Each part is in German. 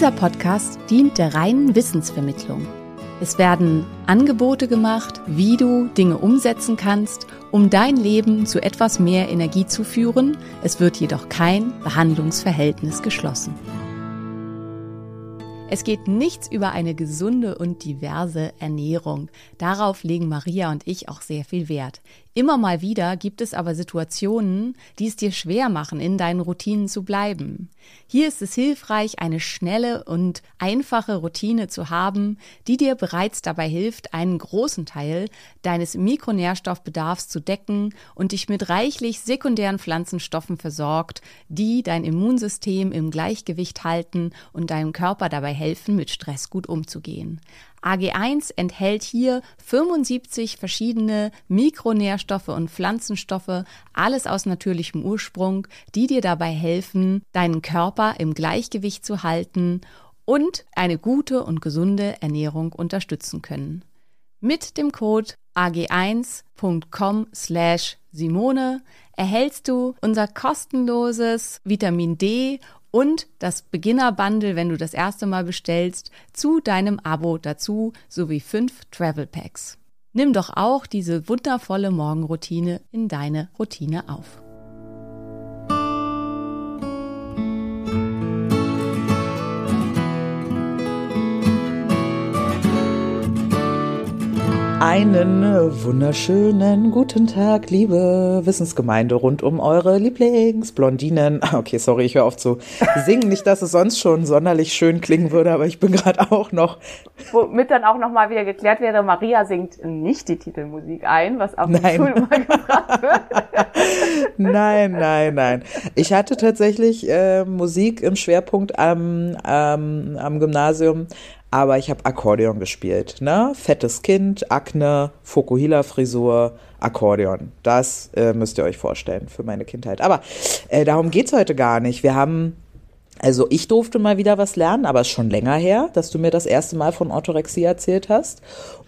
Dieser Podcast dient der reinen Wissensvermittlung. Es werden Angebote gemacht, wie du Dinge umsetzen kannst, um dein Leben zu etwas mehr Energie zu führen. Es wird jedoch kein Behandlungsverhältnis geschlossen. Es geht nichts über eine gesunde und diverse Ernährung. Darauf legen Maria und ich auch sehr viel Wert. Immer mal wieder gibt es aber Situationen, die es dir schwer machen, in deinen Routinen zu bleiben. Hier ist es hilfreich, eine schnelle und einfache Routine zu haben, die dir bereits dabei hilft, einen großen Teil deines Mikronährstoffbedarfs zu decken und dich mit reichlich sekundären Pflanzenstoffen versorgt, die dein Immunsystem im Gleichgewicht halten und deinem Körper dabei helfen, mit Stress gut umzugehen. AG1 enthält hier 75 verschiedene Mikronährstoffe und Pflanzenstoffe, alles aus natürlichem Ursprung, die dir dabei helfen, deinen Körper im Gleichgewicht zu halten und eine gute und gesunde Ernährung unterstützen können. Mit dem Code ag1.com slash Simone erhältst du unser kostenloses Vitamin D und das Beginner-Bundle, wenn du das erste Mal bestellst, zu deinem Abo dazu sowie fünf Travel Packs. Nimm doch auch diese wundervolle Morgenroutine in deine Routine auf. Einen wunderschönen guten Tag, liebe Wissensgemeinde rund um eure Lieblingsblondinen. Okay, sorry, ich höre auf zu singen. Nicht, dass es sonst schon sonderlich schön klingen würde, aber ich bin gerade auch noch. Womit dann auch nochmal wieder geklärt wäre, Maria singt nicht die Titelmusik ein, was auf der Schule mal gefragt wird. Nein, nein, nein. Ich hatte tatsächlich äh, Musik im Schwerpunkt am, am, am Gymnasium, aber ich habe Akkordeon gespielt. Ne? Fettes Kind, Akne, Fokuhila-Frisur, Akkordeon. Das äh, müsst ihr euch vorstellen für meine Kindheit. Aber äh, darum geht's heute gar nicht. Wir haben, also ich durfte mal wieder was lernen, aber es ist schon länger her, dass du mir das erste Mal von Orthorexie erzählt hast.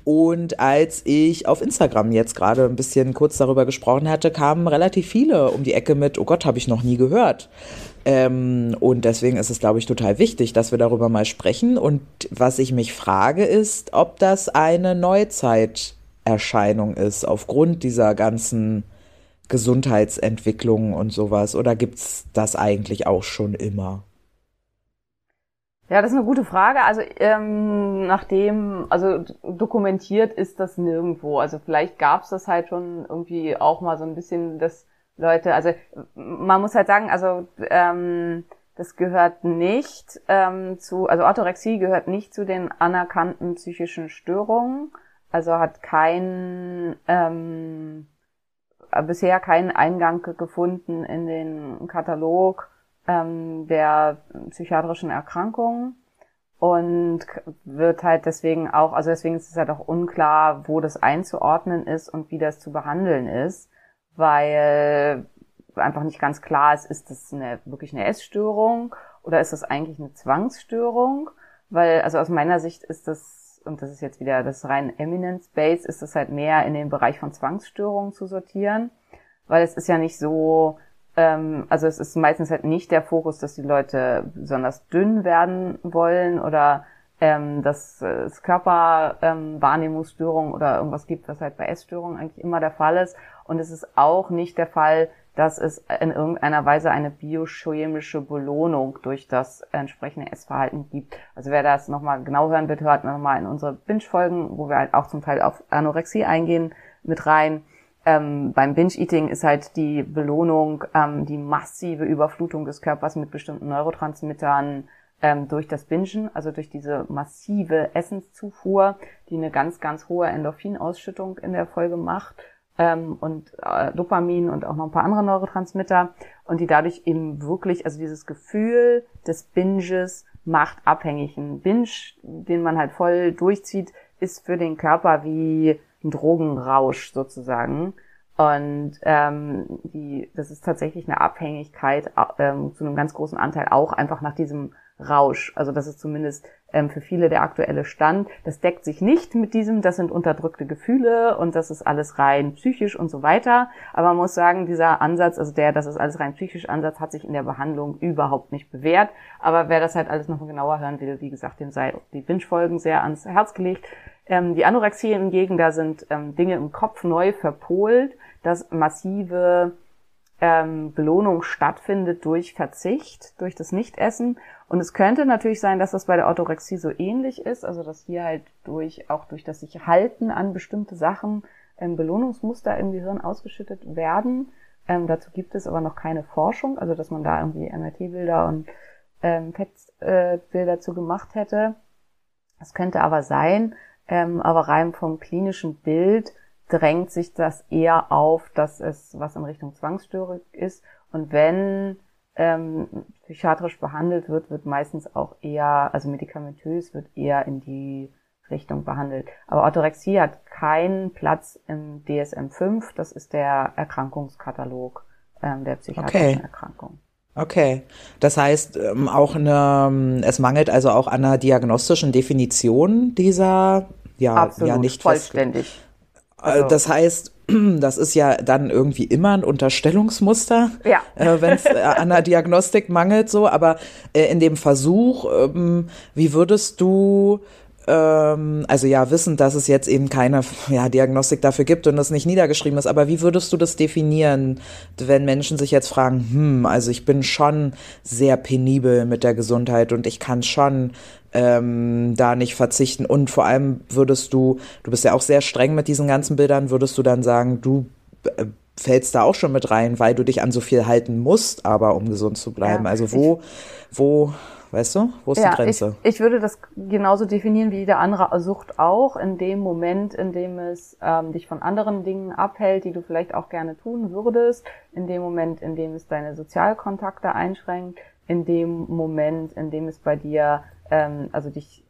Und als ich auf Instagram jetzt gerade ein bisschen kurz darüber gesprochen hatte, kamen relativ viele um die Ecke mit, oh Gott, habe ich noch nie gehört. Ähm, und deswegen ist es, glaube ich, total wichtig, dass wir darüber mal sprechen. Und was ich mich frage, ist, ob das eine Neuzeiterscheinung ist, aufgrund dieser ganzen Gesundheitsentwicklung und sowas. Oder gibt's das eigentlich auch schon immer? Ja, das ist eine gute Frage. Also ähm, nachdem, also dokumentiert ist das nirgendwo. Also vielleicht gab es das halt schon irgendwie auch mal so ein bisschen, dass Leute, also man muss halt sagen, also ähm, das gehört nicht ähm, zu, also Orthorexie gehört nicht zu den anerkannten psychischen Störungen. Also hat kein ähm, bisher keinen Eingang gefunden in den Katalog ähm, der psychiatrischen Erkrankungen und wird halt deswegen auch, also deswegen ist es halt auch unklar, wo das einzuordnen ist und wie das zu behandeln ist, weil einfach nicht ganz klar ist, ist das eine, wirklich eine Essstörung oder ist das eigentlich eine Zwangsstörung? Weil, also aus meiner Sicht ist das, und das ist jetzt wieder das rein Eminence-Based, ist das halt mehr in den Bereich von Zwangsstörungen zu sortieren, weil es ist ja nicht so, ähm, also es ist meistens halt nicht der Fokus, dass die Leute besonders dünn werden wollen oder ähm, dass es Körperwahrnehmungsstörungen ähm, oder irgendwas gibt, was halt bei Essstörungen eigentlich immer der Fall ist. Und es ist auch nicht der Fall, dass es in irgendeiner Weise eine biochemische Belohnung durch das entsprechende Essverhalten gibt. Also wer das nochmal genau hören will, hört nochmal in unsere Binge-Folgen, wo wir halt auch zum Teil auf Anorexie eingehen, mit rein. Ähm, beim Binge-Eating ist halt die Belohnung ähm, die massive Überflutung des Körpers mit bestimmten Neurotransmittern, ähm, durch das Bingen, also durch diese massive Essenszufuhr, die eine ganz, ganz hohe Endorphinausschüttung in der Folge macht ähm, und äh, Dopamin und auch noch ein paar andere Neurotransmitter und die dadurch eben wirklich, also dieses Gefühl des Binges macht abhängig. Ein Binge, den man halt voll durchzieht, ist für den Körper wie ein Drogenrausch sozusagen. Und ähm, die, das ist tatsächlich eine Abhängigkeit ähm, zu einem ganz großen Anteil auch einfach nach diesem Rausch. Also das ist zumindest für viele der aktuelle Stand. Das deckt sich nicht mit diesem, das sind unterdrückte Gefühle und das ist alles rein psychisch und so weiter. Aber man muss sagen, dieser Ansatz, also der, das ist alles rein psychisch Ansatz, hat sich in der Behandlung überhaupt nicht bewährt. Aber wer das halt alles noch genauer hören will, wie gesagt, dem sei die Binge-Folgen sehr ans Herz gelegt. Ähm, die Anorexie hingegen, da sind ähm, Dinge im Kopf neu verpolt, dass massive ähm, Belohnung stattfindet durch Verzicht, durch das Nichtessen. Und es könnte natürlich sein, dass das bei der Orthorexie so ähnlich ist, also dass hier halt durch, auch durch das sich halten an bestimmte Sachen ähm, Belohnungsmuster im Gehirn ausgeschüttet werden. Ähm, dazu gibt es aber noch keine Forschung, also dass man da irgendwie MRT-Bilder und ähm, PET-Bilder zu gemacht hätte. Das könnte aber sein, ähm, aber rein vom klinischen Bild drängt sich das eher auf, dass es was in Richtung Zwangsstörung ist. Und wenn ähm, psychiatrisch behandelt wird, wird meistens auch eher, also medikamentös wird eher in die Richtung behandelt. Aber Orthorexie hat keinen Platz im DSM-5, das ist der Erkrankungskatalog ähm, der psychiatrischen okay. Erkrankung. Okay, das heißt ähm, auch eine, es mangelt also auch an einer diagnostischen Definition dieser ja, Absolut, ja nicht vollständig. Äh, also. Das heißt, das ist ja dann irgendwie immer ein Unterstellungsmuster, ja. äh, wenn es äh, an der Diagnostik mangelt, so. Aber äh, in dem Versuch, ähm, wie würdest du ähm, also ja, wissen, dass es jetzt eben keine ja, Diagnostik dafür gibt und das nicht niedergeschrieben ist, aber wie würdest du das definieren, wenn Menschen sich jetzt fragen, hm, also ich bin schon sehr penibel mit der Gesundheit und ich kann schon ähm, da nicht verzichten und vor allem würdest du, du bist ja auch sehr streng mit diesen ganzen Bildern, würdest du dann sagen, du äh, fällst da auch schon mit rein, weil du dich an so viel halten musst, aber um gesund zu bleiben. Ja, also wo, wo Weißt du? Wo ist ja, die Grenze? Ich, ich würde das genauso definieren wie jede andere Sucht auch. In dem Moment, in dem es ähm, dich von anderen Dingen abhält, die du vielleicht auch gerne tun würdest. In dem Moment, in dem es deine Sozialkontakte einschränkt. In dem Moment, in dem es bei dir, ähm, also dich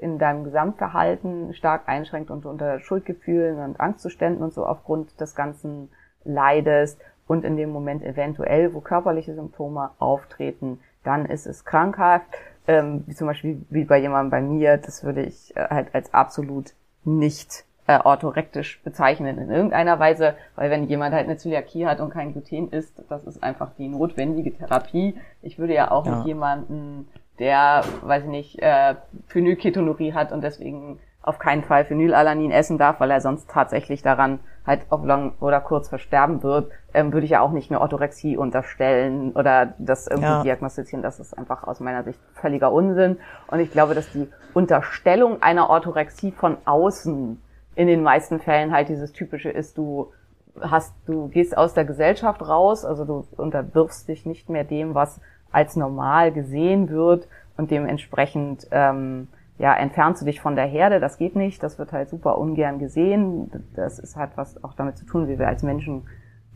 in deinem Gesamtverhalten stark einschränkt und unter Schuldgefühlen und Angstzuständen und so aufgrund des ganzen Leides und in dem Moment eventuell, wo körperliche Symptome auftreten, dann ist es krankhaft. Ähm, wie zum Beispiel wie bei jemandem bei mir, das würde ich äh, halt als absolut nicht äh, orthorektisch bezeichnen in irgendeiner Weise, weil wenn jemand halt eine Zöliakie hat und kein Gluten isst, das ist einfach die notwendige Therapie. Ich würde ja auch ja. mit jemanden, der, weiß ich nicht, äh, Phenylketonurie hat und deswegen auf keinen Fall Phenylalanin essen darf, weil er sonst tatsächlich daran halt auf lang oder kurz versterben wird, ähm, würde ich ja auch nicht eine Orthorexie unterstellen oder das irgendwie ja. diagnostizieren. Das ist einfach aus meiner Sicht völliger Unsinn. Und ich glaube, dass die Unterstellung einer Orthorexie von außen in den meisten Fällen halt dieses typische ist, du hast, du gehst aus der Gesellschaft raus, also du unterwirfst dich nicht mehr dem, was als normal gesehen wird und dementsprechend ähm, ja, entfernst du dich von der Herde, das geht nicht, das wird halt super ungern gesehen. Das ist halt was auch damit zu tun, wie wir als Menschen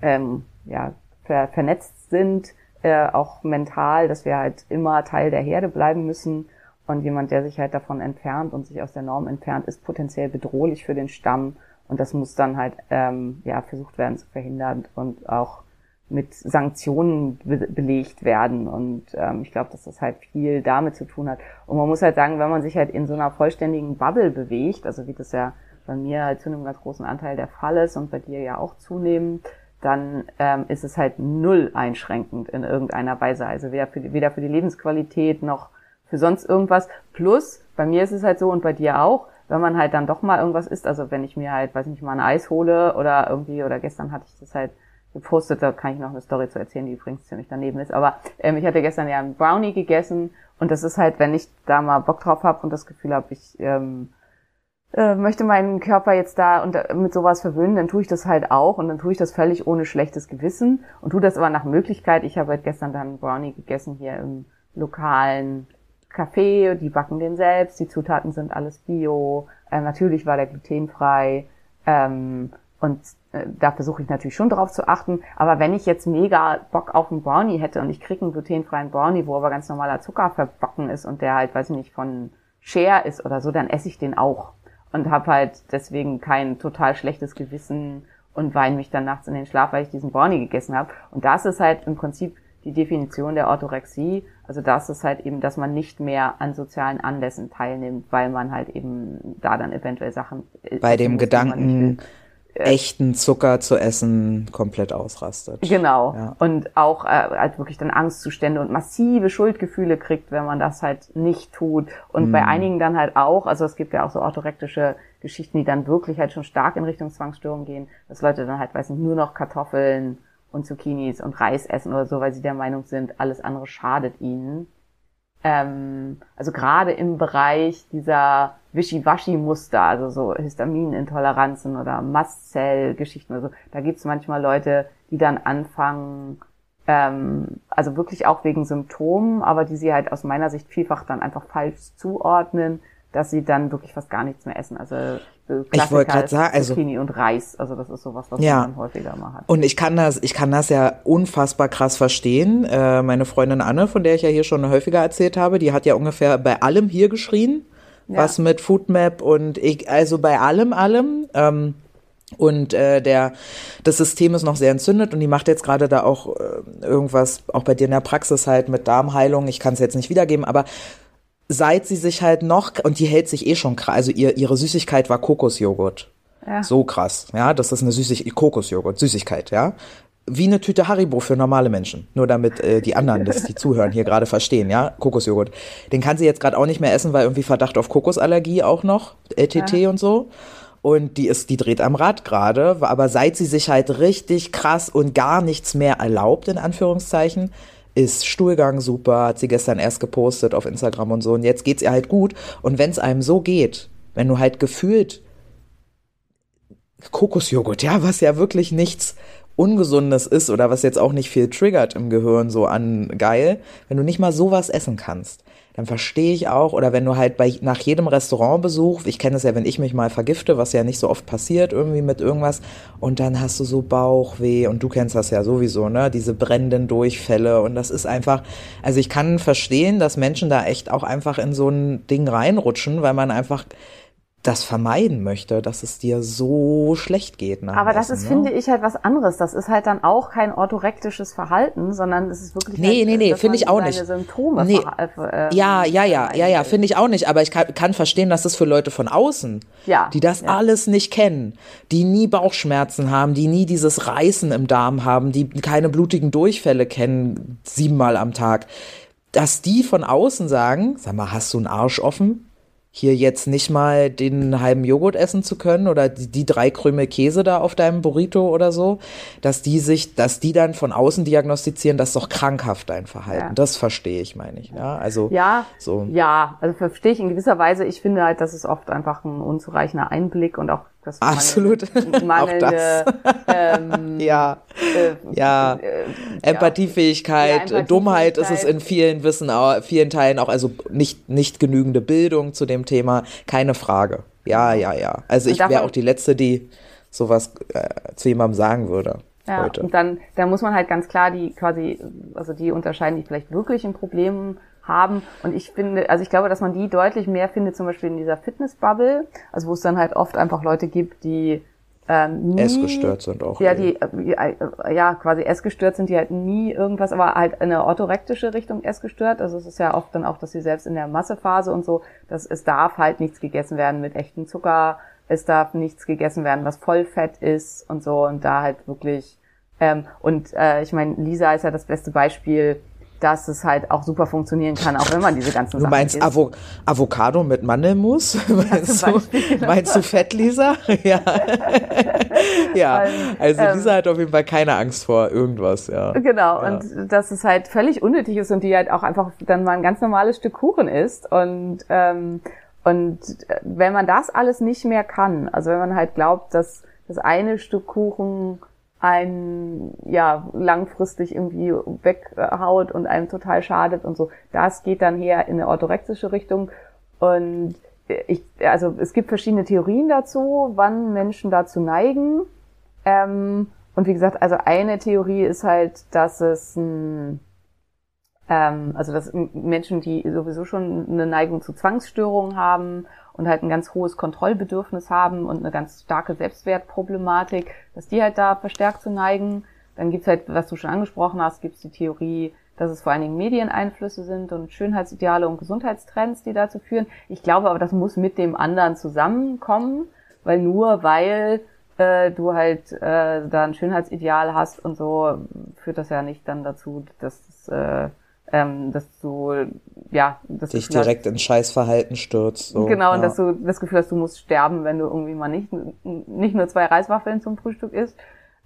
ähm, ja, ver vernetzt sind, äh, auch mental, dass wir halt immer Teil der Herde bleiben müssen. Und jemand, der sich halt davon entfernt und sich aus der Norm entfernt, ist potenziell bedrohlich für den Stamm. Und das muss dann halt ähm, ja versucht werden zu verhindern und auch mit Sanktionen be belegt werden. Und ähm, ich glaube, dass das halt viel damit zu tun hat. Und man muss halt sagen, wenn man sich halt in so einer vollständigen Bubble bewegt, also wie das ja bei mir halt zu einem ganz großen Anteil der Fall ist und bei dir ja auch zunehmend, dann ähm, ist es halt null einschränkend in irgendeiner Weise. Also weder für die, weder für die Lebensqualität noch für sonst irgendwas. Plus, bei mir ist es halt so und bei dir auch, wenn man halt dann doch mal irgendwas isst, also wenn ich mir halt, weiß nicht, mal ein Eis hole oder irgendwie, oder gestern hatte ich das halt gepostet, da kann ich noch eine Story zu erzählen, die übrigens ziemlich daneben ist. Aber ähm, ich hatte gestern ja einen Brownie gegessen und das ist halt, wenn ich da mal Bock drauf habe und das Gefühl habe, ich ähm, äh, möchte meinen Körper jetzt da und äh, mit sowas verwöhnen, dann tue ich das halt auch und dann tue ich das völlig ohne schlechtes Gewissen und tue das aber nach Möglichkeit. Ich habe halt gestern dann einen Brownie gegessen hier im lokalen Kaffee, die backen den selbst, die Zutaten sind alles bio, äh, natürlich war der glutenfrei ähm, und da versuche ich natürlich schon drauf zu achten. Aber wenn ich jetzt mega Bock auf einen Brownie hätte und ich kriege einen glutenfreien Brownie, wo aber ganz normaler Zucker verbacken ist und der halt, weiß ich nicht, von Share ist oder so, dann esse ich den auch und habe halt deswegen kein total schlechtes Gewissen und weine mich dann nachts in den Schlaf, weil ich diesen Brownie gegessen habe. Und das ist halt im Prinzip die Definition der Orthorexie. Also das ist halt eben, dass man nicht mehr an sozialen Anlässen teilnimmt, weil man halt eben da dann eventuell Sachen bei dem Gedanken echten Zucker zu essen komplett ausrastet. Genau. Ja. Und auch äh, halt wirklich dann Angstzustände und massive Schuldgefühle kriegt, wenn man das halt nicht tut. Und Mm. bei einigen dann halt auch, also es gibt ja auch so orthorektische Geschichten, die dann wirklich halt schon stark in Richtung Zwangsstörung gehen, dass Leute dann halt, weiß nicht, nur noch Kartoffeln und Zucchinis und Reis essen oder so, weil sie der Meinung sind, alles andere schadet ihnen. Ähm, also gerade im Bereich dieser Wischiwaschi-Muster, also so Histaminintoleranzen oder Mastzell-Geschichten oder so, da gibt's manchmal Leute, die dann anfangen, ähm, also wirklich auch wegen Symptomen, aber die sie halt aus meiner Sicht vielfach dann einfach falsch zuordnen, dass sie dann wirklich fast gar nichts mehr essen. Also äh, Ich wollte ist sagen, also- Zucchini und Reis, also das ist sowas, was Ja. man häufiger mal hat. Und ich kann das, ich kann das ja unfassbar krass verstehen. Äh, meine Freundin Anne, von der ich ja hier schon häufiger erzählt habe, die hat ja ungefähr bei allem hier geschrien, Ja. was mit Foodmap und ich, also bei allem, allem. Ähm, und äh, der, das System ist noch sehr entzündet und die macht jetzt gerade da auch äh, irgendwas, auch bei dir in der Praxis halt mit Darmheilung. Ich kann es jetzt nicht wiedergeben, aber seit sie sich halt noch, und die hält sich eh schon krass, also ihr, ihre Süßigkeit war Kokosjoghurt. Ja. So krass, ja, das ist eine Süßigkeit, Kokosjoghurt, Süßigkeit, ja. Wie eine Tüte Haribo für normale Menschen. Nur damit äh, die anderen, das die zuhören, hier gerade verstehen, ja. Kokosjoghurt. Den kann sie jetzt gerade auch nicht mehr essen, weil irgendwie Verdacht auf Kokosallergie auch noch, LTT und so. Und die ist, die dreht am Rad gerade, aber seit sie sich halt richtig krass und gar nichts mehr erlaubt, in Anführungszeichen, ist Stuhlgang super, hat sie gestern erst gepostet auf Instagram und so. Und jetzt geht's ihr halt gut. Und wenn es einem so geht, wenn du halt gefühlt Kokosjoghurt, ja, was ja wirklich nichts Ungesundes ist oder was jetzt auch nicht viel triggert im Gehirn so an geil, wenn du nicht mal sowas essen kannst, dann verstehe ich auch, oder wenn du halt bei, nach jedem Restaurantbesuch, ich kenne es ja, wenn ich mich mal vergifte, was ja nicht so oft passiert, irgendwie mit irgendwas, und dann hast du so Bauchweh, und du kennst das ja sowieso, ne, diese brennenden Durchfälle, und das ist einfach, also ich kann verstehen, dass Menschen da echt auch einfach in so ein Ding reinrutschen, weil man einfach das vermeiden möchte, dass es dir so schlecht geht. Aber das Essen, ist, ne? finde ich, halt was anderes. Das ist halt dann auch kein orthorektisches Verhalten, sondern es ist wirklich Nee, halt, nee, nee, dass finde ich auch nicht. Symptome Nee. ver- äh, Ja, ja, ja, ja, ja, finde ich auch nicht. Aber ich kann, kann verstehen, dass das für Leute von außen, Ja, die das ja. alles nicht kennen, die nie Bauchschmerzen haben, die nie dieses Reißen im Darm haben, die keine blutigen Durchfälle kennen, siebenmal am Tag, dass die von außen sagen, sag mal, hast du einen Arsch offen? Hier jetzt nicht mal den halben Joghurt essen zu können oder die, die drei Krümel Käse da auf deinem Burrito oder so, dass die sich, dass die dann von außen diagnostizieren, das ist doch krankhaft dein Verhalten. Ja. Das verstehe ich, meine ich. Ja, also Ja, so. ja, also verstehe ich in gewisser Weise. Ich finde halt, das ist oft einfach ein unzureichender Einblick und auch das Absolut. mangelnde, Auch das. ähm, Ja, äh, ja. äh, Empathiefähigkeit, Ja, Dummheit ist es in Empathiefähigkeit. vielen Wissen, vielen Teilen auch, also nicht, nicht genügende Bildung zu dem Thema, keine Frage. Ja, ja, ja. Also ich wäre auch die Letzte, die sowas äh, zu jemandem sagen würde Ja, heute. und dann, da muss man halt ganz klar die quasi, also die unterscheiden, die vielleicht wirklich ein Problem haben. Und ich finde, also ich glaube, dass man die deutlich mehr findet, zum Beispiel in dieser Fitnessbubble, also wo es dann halt oft einfach Leute gibt, die ähm, nie, Essgestört sind auch. Ja, die äh, ja quasi essgestört sind, die halt nie irgendwas, aber halt in eine orthorektische Richtung essgestört. Also es ist ja oft dann auch, dass sie selbst in der Massephase und so, dass es darf halt nichts gegessen werden mit echtem Zucker, es darf nichts gegessen werden, was Vollfett ist und so und da halt wirklich ähm, und äh, ich meine, Lisa ist ja das beste Beispiel, dass es halt auch super funktionieren kann, auch wenn man diese ganzen Du Sachen meinst isst. Avo Avocado mit Mandelmus? meinst, du, meinst du Fett, Lisa? ja. ja. Also ähm, Lisa hat auf jeden Fall keine Angst vor irgendwas, ja. Genau, Ja. und dass es halt völlig unnötig ist und die halt auch einfach dann mal ein ganz normales Stück Kuchen isst. Und, ähm, und äh, wenn man das alles nicht mehr kann, also wenn man halt glaubt, dass das eine Stück Kuchen einen ja langfristig irgendwie weghaut und einem total schadet und so. Das geht dann her in eine orthorexische Richtung und ich, also es gibt verschiedene Theorien dazu, wann Menschen dazu neigen. Ähm, und wie gesagt, also eine Theorie ist halt, dass es ein, ähm, also dass Menschen, die sowieso schon eine Neigung zu Zwangsstörungen haben und halt ein ganz hohes Kontrollbedürfnis haben und eine ganz starke Selbstwertproblematik, dass die halt da verstärkt zu neigen. Dann gibt's halt, was du schon angesprochen hast, gibt's die Theorie, dass es vor allen Dingen Medieneinflüsse sind und Schönheitsideale und Gesundheitstrends, die dazu führen. Ich glaube aber, das muss mit dem anderen zusammenkommen, weil nur weil äh, du halt äh, da ein Schönheitsideal hast und so, führt das ja nicht dann dazu, dass äh, ähm, dass du ja dass Dich du direkt in Scheißverhalten stürzt. So. Genau, und ja. dass du das Gefühl hast, du musst sterben, wenn du irgendwie mal nicht, nicht nur zwei Reiswaffeln zum Frühstück isst.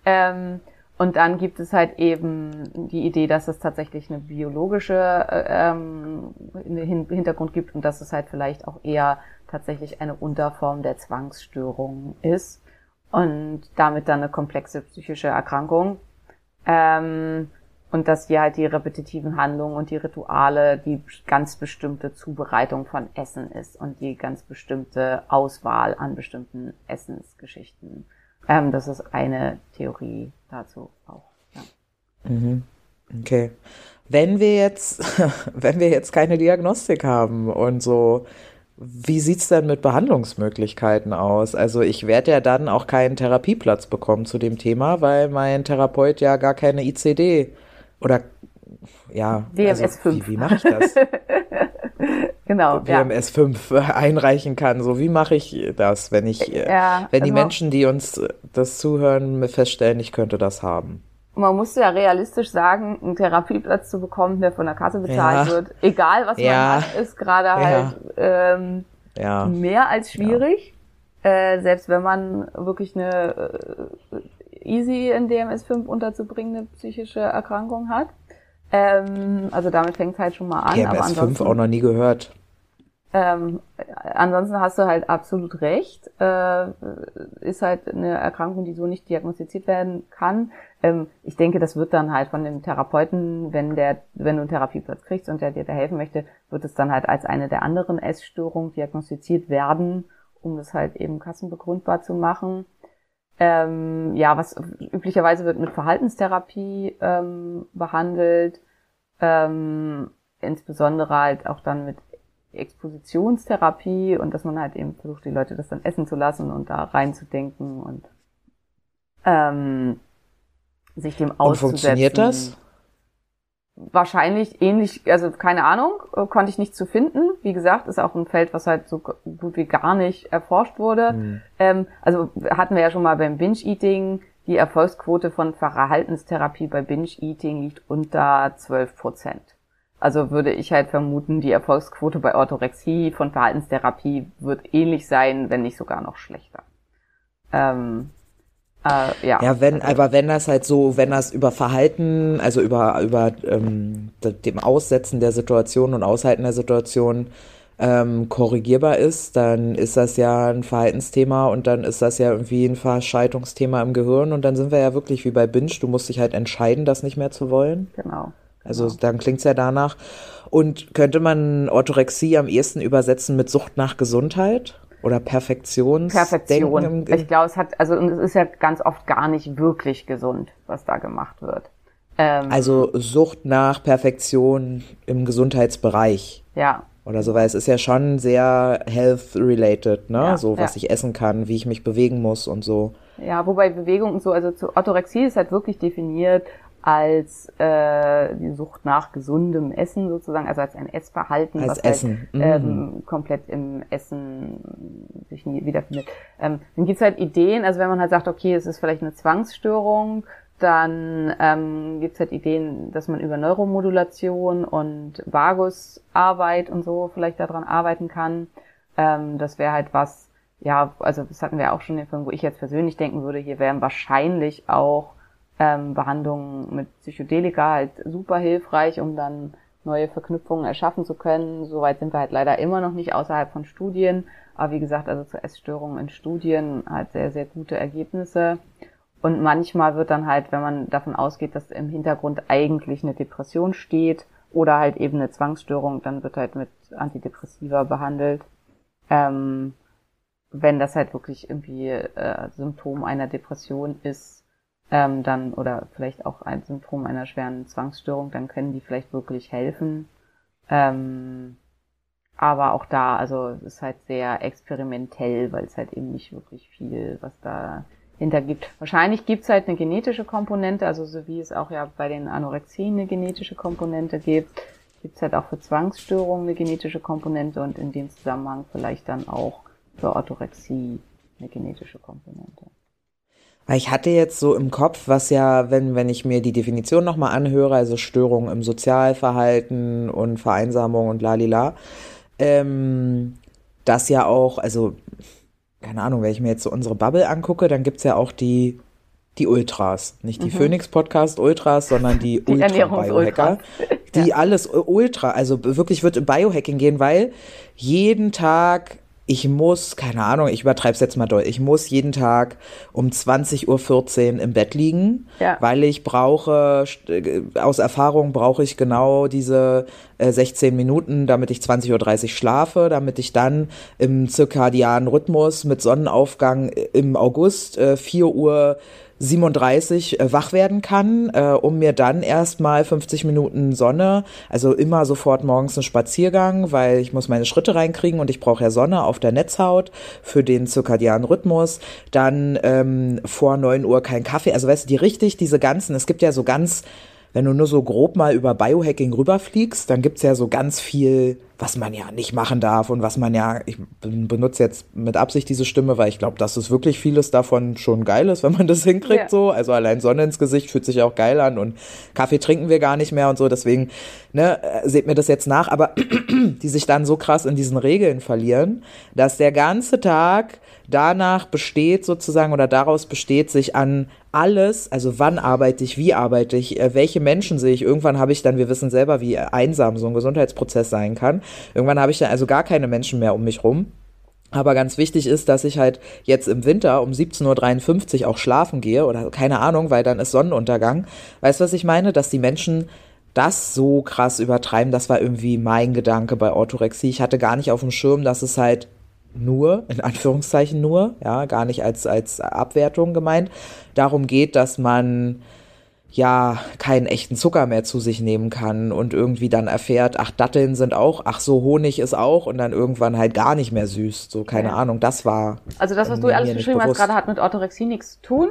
Ähm, und dann gibt es halt eben die Idee, dass es tatsächlich eine biologische äh, ähm, Hin- Hintergrund gibt und dass es halt vielleicht auch eher tatsächlich eine Unterform der Zwangsstörung ist und damit dann eine komplexe psychische Erkrankung. Ähm, und dass hier halt die repetitiven Handlungen und die Rituale die ganz bestimmte Zubereitung von Essen ist und die ganz bestimmte Auswahl an bestimmten Essensgeschichten. Ähm, das ist eine Theorie dazu auch. Ja. Okay. Wenn wir jetzt, wenn wir jetzt keine Diagnostik haben und so, wie sieht's denn mit Behandlungsmöglichkeiten aus? Also ich werde ja dann auch keinen Therapieplatz bekommen zu dem Thema, weil mein Therapeut ja gar keine ICD oder ja, WMS also, 5. Wie, wie mache ich das? Genau. ja. WMS 5 einreichen kann. So, wie mache ich das, wenn ich, äh, Ja, wenn die also- Menschen, die uns das zuhören, feststellen, ich könnte das haben? Man muss ja realistisch sagen, einen Therapieplatz zu bekommen, der von der Kasse bezahlt Ja. wird, egal was Ja. man hat, ist gerade halt ähm, Ja. mehr als schwierig. Äh, selbst wenn man wirklich eine äh, easy in DMS5 unterzubringende psychische Erkrankung hat. Ähm, also damit fängt halt schon mal an. aber DMS 5 ansonsten, auch noch nie gehört. ähm, ansonsten hast du halt absolut recht. Äh, ist halt eine Erkrankung, die so nicht diagnostiziert werden kann. Ähm, ich denke, das wird dann halt von dem Therapeuten, wenn der, wenn du einen Therapieplatz kriegst und der dir da helfen möchte, wird es dann halt als eine der anderen Essstörungen diagnostiziert werden, um das halt eben kassenbegründbar zu machen. Ähm, ja, was üblicherweise wird mit Verhaltenstherapie ähm, behandelt, ähm, insbesondere halt auch dann mit Expositionstherapie und dass man halt eben versucht, die Leute das dann essen zu lassen und da reinzudenken und ähm, sich dem Und auszusetzen. funktioniert das? Wahrscheinlich ähnlich, also keine Ahnung, äh, konnte ich nicht zu finden. Wie gesagt, ist auch ein Feld, was halt so gut wie gar nicht erforscht wurde. Hm. Ähm, also hatten wir ja schon mal beim Binge-Eating. Die Erfolgsquote von Verhaltenstherapie bei Binge-Eating liegt unter 12 Prozent. Also würde ich halt vermuten, die Erfolgsquote bei Orthorexie von Verhaltenstherapie wird ähnlich sein, wenn nicht sogar noch schlechter. Ähm, äh, ja. Ja, wenn, aber wenn das halt so, wenn das über Verhalten, also über, über ähm, dem Aussetzen der Situation und Aushalten der Situation ähm, korrigierbar ist, dann ist das ja ein Verhaltensthema und dann ist das ja irgendwie ein Verschaltungsthema im Gehirn und dann sind wir ja wirklich wie bei Binge, du musst dich halt entscheiden, das nicht mehr zu wollen. Genau. Also dann klingt's ja danach. Und könnte man Orthorexie am ehesten übersetzen mit Sucht nach Gesundheit oder Perfektions Perfektion. Denken im- Ich glaube, es hat, also und es ist ja ganz oft gar nicht wirklich gesund, was da gemacht wird. Ähm, Also Sucht nach Perfektion im Gesundheitsbereich ja, oder so, weil es ist ja schon sehr health-related, ne? Ja, so was ja. ich essen kann, wie ich mich bewegen muss und so. ja, wobei Bewegung und so, also zu Orthorexie ist halt wirklich definiert als äh, die Sucht nach gesundem Essen sozusagen, also als ein Essverhalten, Als was Essen, halt ähm, komplett im Essen sich nie wiederfindet. Ähm, dann gibt's halt Ideen, also wenn man halt sagt, okay, es ist vielleicht eine Zwangsstörung, dann ähm, gibt's halt Ideen, dass man über Neuromodulation und Vagusarbeit und so vielleicht daran arbeiten kann. Ähm, das wäre halt was, ja, also das hatten wir auch schon in den Filmen, wo ich jetzt persönlich denken würde, hier wären wahrscheinlich auch ähm, Behandlungen mit Psychedelika halt super hilfreich, um dann neue Verknüpfungen erschaffen zu können. Soweit sind wir halt leider immer noch nicht außerhalb von Studien. Aber wie gesagt, also zu Essstörungen in Studien halt sehr, sehr gute Ergebnisse. Und manchmal wird dann halt, wenn man davon ausgeht, dass im Hintergrund eigentlich eine Depression steht oder halt eben eine Zwangsstörung, dann wird halt mit Antidepressiva behandelt. Ähm, wenn das halt wirklich irgendwie äh, Symptom einer Depression ist, ähm, dann oder vielleicht auch ein Symptom einer schweren Zwangsstörung, dann können die vielleicht wirklich helfen. Ähm, aber auch da, also es ist halt sehr experimentell, weil es halt eben nicht wirklich viel, was da hinter gibt. Wahrscheinlich gibt es halt eine genetische Komponente, also so wie es auch ja bei den Anorexien eine genetische Komponente gibt, gibt es halt auch für Zwangsstörungen eine genetische Komponente und in dem Zusammenhang vielleicht dann auch für Orthorexie eine genetische Komponente. Ich hatte jetzt so im Kopf, was ja, wenn, wenn ich mir die Definition nochmal anhöre, also Störungen im Sozialverhalten und Vereinsamung und lalila, ähm, das ja auch, also, keine Ahnung, wenn ich mir jetzt so unsere Bubble angucke, dann gibt's ja auch die, die Ultras. Nicht die Mhm. Phoenix Podcast Ultras, sondern die, Die Ultra-Biohacker. Die alles Ultra, also wirklich wird im Biohacking gehen, weil jeden Tag ich muss, keine Ahnung, ich übertreibe es jetzt mal doll, ich muss jeden Tag um 20.14 Uhr im Bett liegen, Ja. weil ich brauche, äh, aus Erfahrung brauche ich genau diese äh, 16 Minuten, damit ich 20.30 Uhr schlafe, damit ich dann im zirkadianen Rhythmus mit Sonnenaufgang im August äh, 4 Uhr 37 äh, wach werden kann, äh, um mir dann erstmal 50 Minuten Sonne, also immer sofort morgens einen Spaziergang, weil ich muss meine Schritte reinkriegen und ich brauche ja Sonne auf der Netzhaut für den zirkadianen Rhythmus. Dann ähm, vor 9 Uhr kein Kaffee. Also weißt du, die richtig, diese ganzen, es gibt ja so ganz wenn du nur so grob mal über Biohacking rüberfliegst, dann gibt's ja so ganz viel, was man ja nicht machen darf und was man ja, ich benutze jetzt mit Absicht diese Stimme, weil ich glaube, dass es wirklich vieles davon schon geil ist, wenn man das hinkriegt Ja. so. Also allein Sonne ins Gesicht fühlt sich auch geil an und Kaffee trinken wir gar nicht mehr und so. Deswegen, ne, äh, seht mir das jetzt nach, aber die sich dann so krass in diesen Regeln verlieren, dass der ganze Tag danach besteht sozusagen oder daraus besteht, sich an alles, also wann arbeite ich, wie arbeite ich, äh, welche Menschen sehe ich. Irgendwann habe ich dann, wir wissen selber, wie einsam so ein Gesundheitsprozess sein kann. Irgendwann habe ich dann also gar keine Menschen mehr um mich rum. Aber ganz wichtig ist, dass ich halt jetzt im Winter um 17.53 Uhr auch schlafen gehe oder keine Ahnung, weil dann ist Sonnenuntergang. Weißt du, was ich meine? Dass die Menschen das so krass übertreiben, das war irgendwie mein Gedanke bei Orthorexie. Ich hatte gar nicht auf dem Schirm, dass es halt nur, in Anführungszeichen nur, ja, gar nicht als, als Abwertung gemeint, darum geht, dass man ja keinen echten Zucker mehr zu sich nehmen kann und irgendwie dann erfährt, ach, Datteln sind auch, ach so, Honig ist auch und dann irgendwann halt gar nicht mehr süß. So, keine Ja. Ahnung, das war. Also das, was du alles beschrieben hast, gerade hat mit Orthorexie nichts zu tun,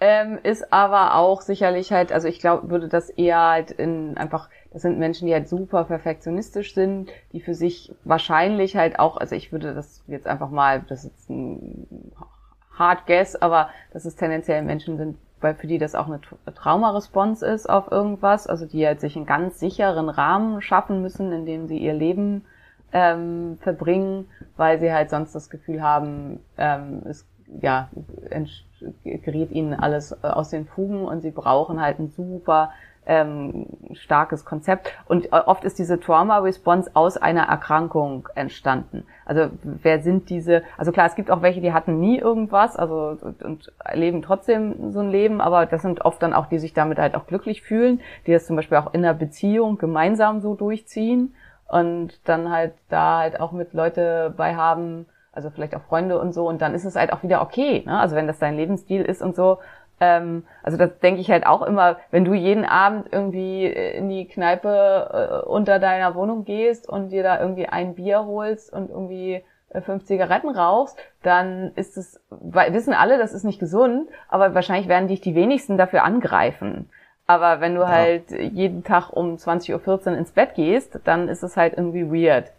ähm, ist aber auch sicherlich halt, also ich glaube, würde das eher halt in einfach, das sind Menschen, die halt super perfektionistisch sind, die für sich wahrscheinlich halt auch, also ich würde das jetzt einfach mal, das ist ein hard guess, aber dass es tendenziell Menschen sind, weil für die das auch eine Tra- Traumaresponse ist auf irgendwas, also die halt sich einen ganz sicheren Rahmen schaffen müssen, in dem sie ihr Leben ähm, verbringen, weil sie halt sonst das Gefühl haben, ähm, es ja, gerät ihnen alles äh, aus den Fugen und sie brauchen halt ein super ähm, starkes Konzept. Und äh, oft ist diese Trauma-Response aus einer Erkrankung entstanden. Also wer sind diese, also klar, es gibt auch welche, die hatten nie irgendwas, also und, und leben trotzdem so ein Leben, aber das sind oft dann auch, die sich damit halt auch glücklich fühlen, die das zum Beispiel auch in der Beziehung gemeinsam so durchziehen und dann halt da halt auch mit Leute bei haben, also vielleicht auch Freunde und so, und dann ist es halt auch wieder okay, ne? Also wenn das dein Lebensstil ist und so, ähm, also das denke ich halt auch immer, wenn du jeden Abend irgendwie in die Kneipe äh, unter deiner Wohnung gehst und dir da irgendwie ein Bier holst und irgendwie äh, fünf Zigaretten rauchst, dann ist es, weil, wissen alle, das ist nicht gesund, aber wahrscheinlich werden dich die wenigsten dafür angreifen. Aber wenn du halt jeden Tag um 20.14 Uhr ins Bett gehst, dann ist es halt irgendwie weird.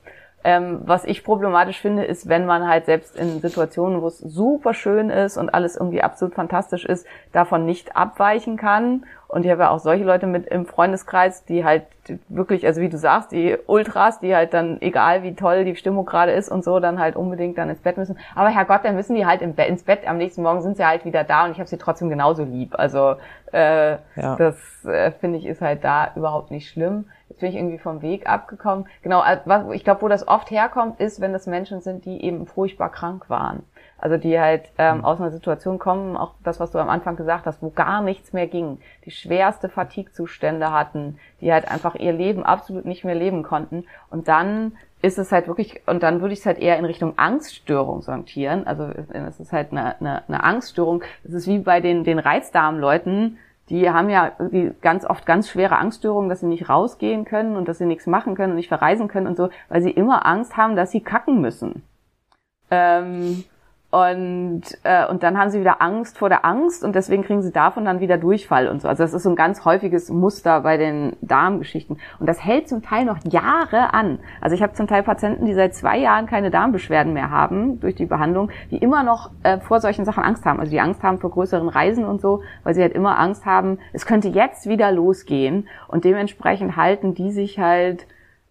Ähm, was ich problematisch finde, ist, wenn man halt selbst in Situationen, wo es super schön ist und alles irgendwie absolut fantastisch ist, davon nicht abweichen kann. Und ich habe ja auch solche Leute mit im Freundeskreis, die halt wirklich, also wie du sagst, die Ultras, die halt dann, egal wie toll die Stimmung gerade ist und so, dann halt unbedingt dann ins Bett müssen. Aber Herrgott, dann müssen die halt im Be ins Bett. Am nächsten Morgen sind sie halt wieder da und ich habe sie trotzdem genauso lieb. Also äh, Ja. das äh, finde ich ist halt da überhaupt nicht schlimm. Jetzt bin ich irgendwie vom Weg abgekommen. Genau, was, ich glaube, wo das oft herkommt, ist, wenn das Menschen sind, die eben furchtbar krank waren. Also die halt ähm, mhm. aus einer Situation kommen, auch das, was du am Anfang gesagt hast, wo gar nichts mehr ging, die schwerste Fatigue-Zustände hatten, die halt einfach ihr Leben absolut nicht mehr leben konnten. Und dann ist es halt wirklich, und dann würde ich es halt eher in Richtung Angststörung sortieren. Also es ist halt eine, eine, eine Angststörung. Es ist wie bei den, den Reizdarmleuten, die haben ja die ganz oft ganz schwere Angststörungen, dass sie nicht rausgehen können und dass sie nichts machen können und nicht verreisen können und so, weil sie immer Angst haben, dass sie kacken müssen. Ähm, und, äh, und dann haben sie wieder Angst vor der Angst und deswegen kriegen sie davon dann wieder Durchfall und so. Also das ist so ein ganz häufiges Muster bei den Darmgeschichten. Und das hält zum Teil noch Jahre an. Also ich habe zum Teil Patienten, die seit zwei Jahren keine Darmbeschwerden mehr haben durch die Behandlung, die immer noch äh, vor solchen Sachen Angst haben. Also die Angst haben vor größeren Reisen und so, weil sie halt immer Angst haben, es könnte jetzt wieder losgehen. Und dementsprechend halten die sich halt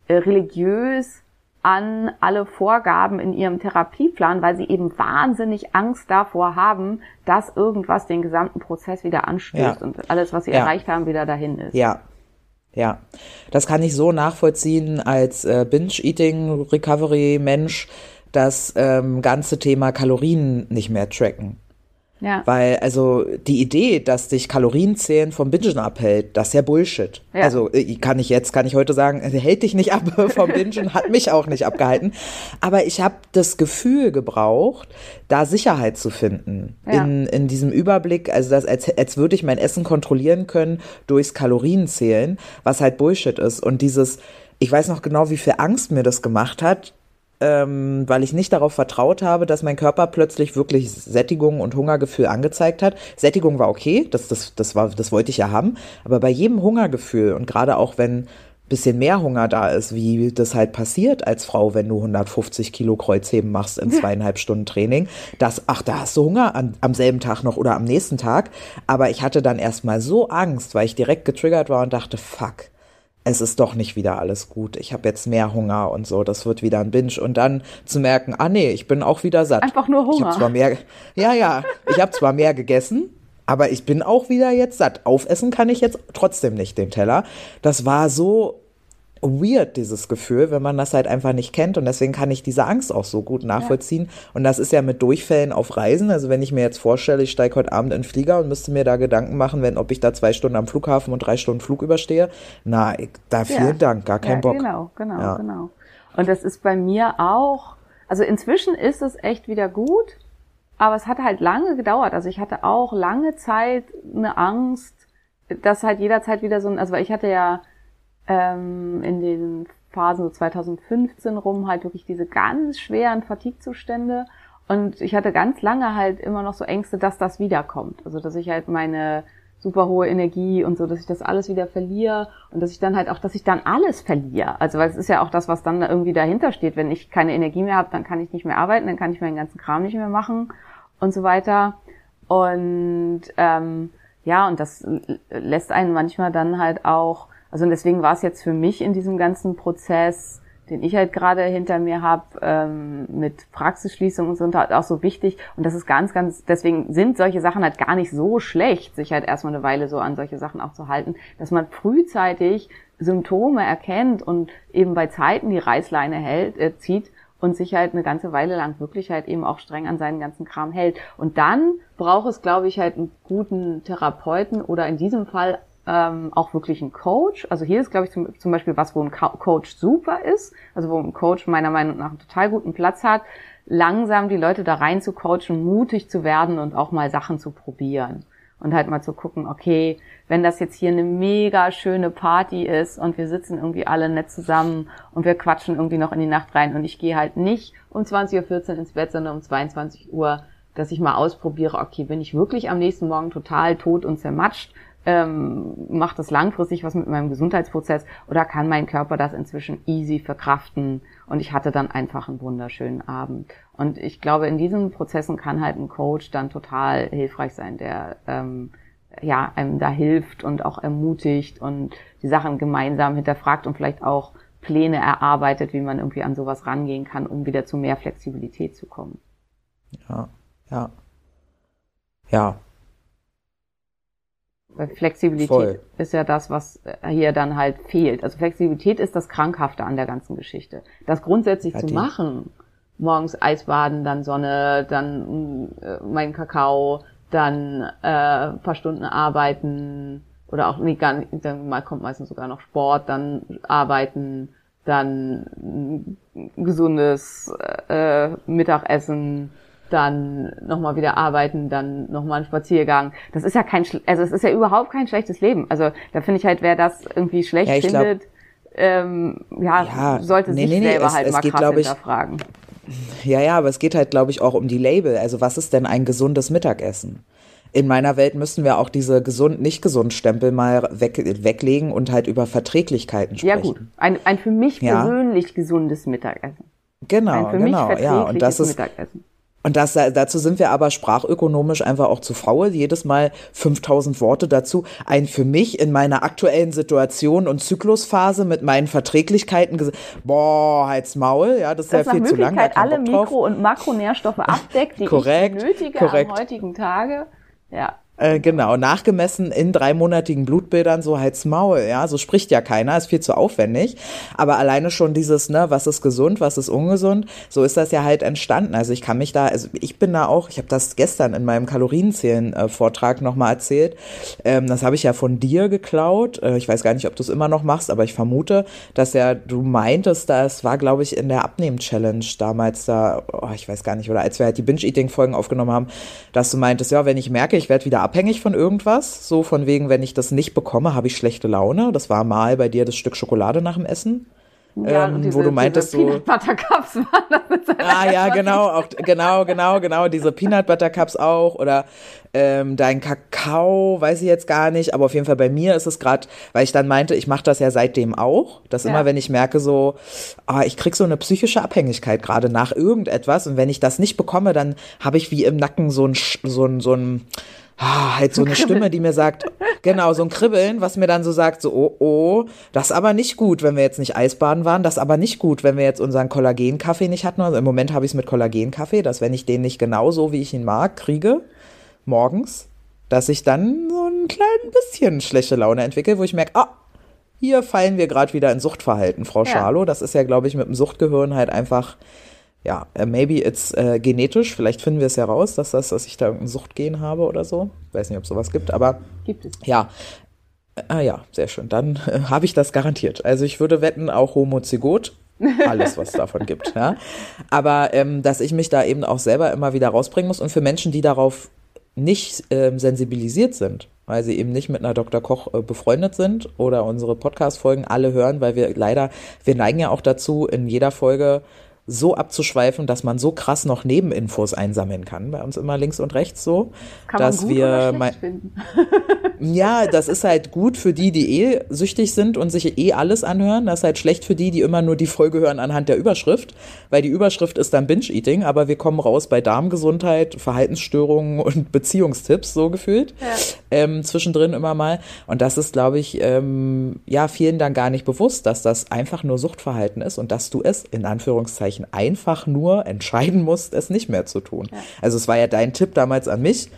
äh, religiös an alle Vorgaben in ihrem Therapieplan, weil sie eben wahnsinnig Angst davor haben, dass irgendwas den gesamten Prozess wieder anstößt ja. und alles, was sie ja. erreicht haben, wieder dahin ist. Ja. Ja, das kann ich so nachvollziehen als äh, Binge-Eating-Recovery-Mensch, das ähm, ganze Thema Kalorien nicht mehr tracken. Ja. Weil, also die Idee, dass dich Kalorienzählen vom Bingen abhält, das ist ja Bullshit. Ja. Also äh, kann ich jetzt, kann ich heute sagen, hält dich nicht ab vom Bingen, hat mich auch nicht abgehalten. Aber ich habe das Gefühl gebraucht, da Sicherheit zu finden. Ja. In, in diesem Überblick, also das, als, als würde ich mein Essen kontrollieren können durchs Kalorienzählen, was halt Bullshit ist. Und dieses, ich weiß noch genau, wie viel Angst mir das gemacht hat, ähm, weil ich nicht darauf vertraut habe, dass mein Körper plötzlich wirklich Sättigung und Hungergefühl angezeigt hat. Sättigung war okay, das, das, das, war, das wollte ich ja haben, aber bei jedem Hungergefühl und gerade auch wenn bisschen mehr Hunger da ist, wie das halt passiert als Frau, wenn du 150 Kilo Kreuzheben machst in zweieinhalb Stunden Training, dass, ach, da hast du Hunger an, am selben Tag noch oder am nächsten Tag. Aber ich hatte dann erstmal so Angst, weil ich direkt getriggert war und dachte, fuck, es ist doch nicht wieder alles gut. Ich habe jetzt mehr Hunger und so, das wird wieder ein Binge. Und dann zu merken, ah nee, ich bin auch wieder satt. Einfach nur Hunger. Ich zwar mehr, ja, ja, ich habe zwar mehr gegessen, aber ich bin auch wieder jetzt satt. Aufessen kann ich jetzt trotzdem nicht den Teller. Das war so weird, dieses Gefühl, wenn man das halt einfach nicht kennt. Und deswegen kann ich diese Angst auch so gut nachvollziehen. Ja. Und das ist ja mit Durchfällen auf Reisen. Also wenn ich mir jetzt vorstelle, ich steige heute Abend in den Flieger und müsste mir da Gedanken machen, wenn, ob ich da zwei Stunden am Flughafen und drei Stunden Flug überstehe. Na, ich, da vielen ja. Dank, gar kein ja, Bock. Genau, genau, ja. genau. Und das ist bei mir auch, also inzwischen ist es echt wieder gut. Aber es hat halt lange gedauert. Also ich hatte auch lange Zeit eine Angst, dass halt jederzeit wieder so ein, also weil ich hatte ja ähm, in den Phasen so 2015 rum halt wirklich diese ganz schweren Fatigue-Zustände. Und ich hatte ganz lange halt immer noch so Ängste, dass das wiederkommt. Also dass ich halt meine super hohe Energie und so, dass ich das alles wieder verliere und dass ich dann halt auch, dass ich dann alles verliere. Also weil es ist ja auch das, was dann irgendwie dahinter steht. Wenn ich keine Energie mehr habe, dann kann ich nicht mehr arbeiten, dann kann ich meinen ganzen Kram nicht mehr machen und so weiter. Und ähm, ja, und das lässt einen manchmal dann halt auch also und deswegen war es jetzt für mich in diesem ganzen Prozess, den ich halt gerade hinter mir habe, ähm, mit Praxisschließung und so, und halt auch so wichtig. Und das ist ganz, ganz, deswegen sind solche Sachen halt gar nicht so schlecht, sich halt erstmal eine Weile so an solche Sachen auch zu halten, dass man frühzeitig Symptome erkennt und eben bei Zeiten die Reißleine hält, äh, zieht und sich halt eine ganze Weile lang wirklich halt eben auch streng an seinen ganzen Kram hält. Und dann braucht es, glaube ich, halt einen guten Therapeuten oder in diesem Fall ähm, auch wirklich ein Coach. Also hier ist, glaube ich, zum, zum Beispiel was, wo ein Coach super ist, also wo ein Coach meiner Meinung nach einen total guten Platz hat, langsam die Leute da rein zu coachen, mutig zu werden und auch mal Sachen zu probieren. Und halt mal zu gucken, okay, wenn das jetzt hier eine mega schöne Party ist und wir sitzen irgendwie alle nett zusammen und wir quatschen irgendwie noch in die Nacht rein und ich gehe halt nicht um 20.14 Uhr ins Bett, sondern um 22 Uhr, dass ich mal ausprobiere, okay, bin ich wirklich am nächsten Morgen total tot und zermatscht ähm, macht das langfristig was mit meinem Gesundheitsprozess oder kann mein Körper das inzwischen easy verkraften und ich hatte dann einfach einen wunderschönen Abend. Und ich glaube, in diesen Prozessen kann halt ein Coach dann total hilfreich sein, der ähm, ja einem da hilft und auch ermutigt und die Sachen gemeinsam hinterfragt und vielleicht auch Pläne erarbeitet, wie man irgendwie an sowas rangehen kann, um wieder zu mehr Flexibilität zu kommen. Ja, ja. Ja, Weil Flexibilität Voll. ist ja das, was äh, hier dann halt fehlt. Also Flexibilität ist das Krankhafte an der ganzen Geschichte. Das grundsätzlich Ja, zu die- machen, morgens Eisbaden, dann Sonne, dann äh, mein Kakao, dann äh, ein paar Stunden arbeiten oder auch nee, gar nicht, dann mal kommt meistens sogar noch Sport, dann arbeiten, dann ein gesundes äh, Mittagessen, dann nochmal wieder arbeiten, dann nochmal ein Spaziergang. Das ist ja kein, also es ist ja überhaupt kein schlechtes Leben. Also da finde ich halt, wer das irgendwie schlecht Ja, ich glaub- findet, ähm, ja, Ja, sollte nee, sich nee, nee, selber es- halt es mal geht, krass ich, hinterfragen. Ja, ja, aber es geht halt, glaube ich, auch um die Label. Also was ist denn ein gesundes Mittagessen? In meiner Welt müssten wir auch diese gesund, nicht gesund Stempel mal weg, weglegen und halt über Verträglichkeiten sprechen. Ja gut, ein, ein für mich Ja. persönlich gesundes Mittagessen. Genau, genau, ja. Und das ist, Mittagessen. Und das, dazu sind wir aber sprachökonomisch einfach auch zu faul. Jedes Mal 5000 Worte dazu. Ein für mich in meiner aktuellen Situation und Zyklusphase mit meinen Verträglichkeiten, boah, halt's Maul, ja, das ist Das ja viel zu lang. da Möglichkeit kein alle. Mikro- und Makronährstoffe abdeckt, die Korrekt, ich benötige korrekt. am heutigen Tage. Ja. Äh, genau, nachgemessen in dreimonatigen Blutbildern, so halt's Maul, ja, so spricht ja keiner, ist viel zu aufwendig. Aber alleine schon dieses, ne, was ist gesund, was ist ungesund, so ist das ja halt entstanden. Also ich kann mich da, also ich bin da auch, ich habe das gestern in meinem Kalorienzählen-Vortrag nochmal erzählt. Ähm, das habe ich ja von dir geklaut. Äh, ich weiß gar nicht, ob du es immer noch machst, aber ich vermute, dass ja du meintest, das war, glaube ich, in der Abnehmen-Challenge damals da, oh, ich weiß gar nicht, oder als wir halt die Binge-Eating-Folgen aufgenommen haben, dass du meintest, ja, wenn ich merke, ich werde wieder abhängig von irgendwas, so von wegen, wenn ich das nicht bekomme, habe ich schlechte Laune. Das war mal bei dir das Stück Schokolade nach dem Essen. ja Ähm, diese, wo du meintest, diese Peanut Butter Cups waren das Ah ja, genau, auch genau, genau, genau, diese Peanut Butter Cups auch oder ähm, dein Kakao, weiß ich jetzt gar nicht, aber auf jeden Fall bei mir ist es gerade, weil ich dann meinte, ich mache das ja seitdem auch, dass Ja. immer wenn ich merke so, ah, ich krieg so eine psychische Abhängigkeit gerade nach irgendetwas und wenn ich das nicht bekomme, dann habe ich wie im Nacken so ein so ein so ein ah, halt so eine Stimme, die mir sagt, genau, so ein Kribbeln, was mir dann so sagt, so, oh, oh, das ist aber nicht gut, wenn wir jetzt nicht Eisbaden waren, das ist aber nicht gut, wenn wir jetzt unseren Kollagenkaffee nicht hatten. Also im Moment habe ich es mit Kollagenkaffee, dass wenn ich den nicht genau so, wie ich ihn mag, kriege, morgens, dass ich dann so ein klein bisschen schlechte Laune entwickle, wo ich merke, ah, hier fallen wir gerade wieder in Suchtverhalten, Frau Ja. Schalow. Das ist ja, glaube ich, mit dem Suchtgehirn halt einfach, ja, äh, maybe it's äh, genetisch. Vielleicht finden wir es ja raus, dass, das, dass ich da irgendein Suchtgen habe oder so. Weiß nicht, ob sowas gibt, aber Gibt es. ja. Ah ja, sehr schön. Dann äh, habe ich das garantiert. Also ich würde wetten, auch Homozygot. Alles, was es davon gibt. Ja. Aber ähm, dass ich mich da eben auch selber immer wieder rausbringen muss und für Menschen, die darauf nicht ähm, sensibilisiert sind, weil sie eben nicht mit einer Dr. Koch äh, befreundet sind oder unsere Podcast-Folgen alle hören, weil wir leider, wir neigen ja auch dazu, in jeder Folge so abzuschweifen, dass man so krass noch Nebeninfos einsammeln kann. Bei uns immer links und rechts so, Kann man dass gut wir oder finden. ja, das ist halt gut für die, die eh süchtig sind und sich eh alles anhören. Das ist halt schlecht für die, die immer nur die Folge hören anhand der Überschrift, weil die Überschrift ist dann Binge-Eating, aber wir kommen raus bei Darmgesundheit, Verhaltensstörungen und Beziehungstipps, so gefühlt. Ähm, zwischendrin immer mal. Und das ist, glaube ich, ähm, ja, vielen dann gar nicht bewusst, dass das einfach nur Suchtverhalten ist und dass du es in Anführungszeichen einfach nur entscheiden musst, es nicht mehr zu tun. Also es war ja dein Tipp damals an mich,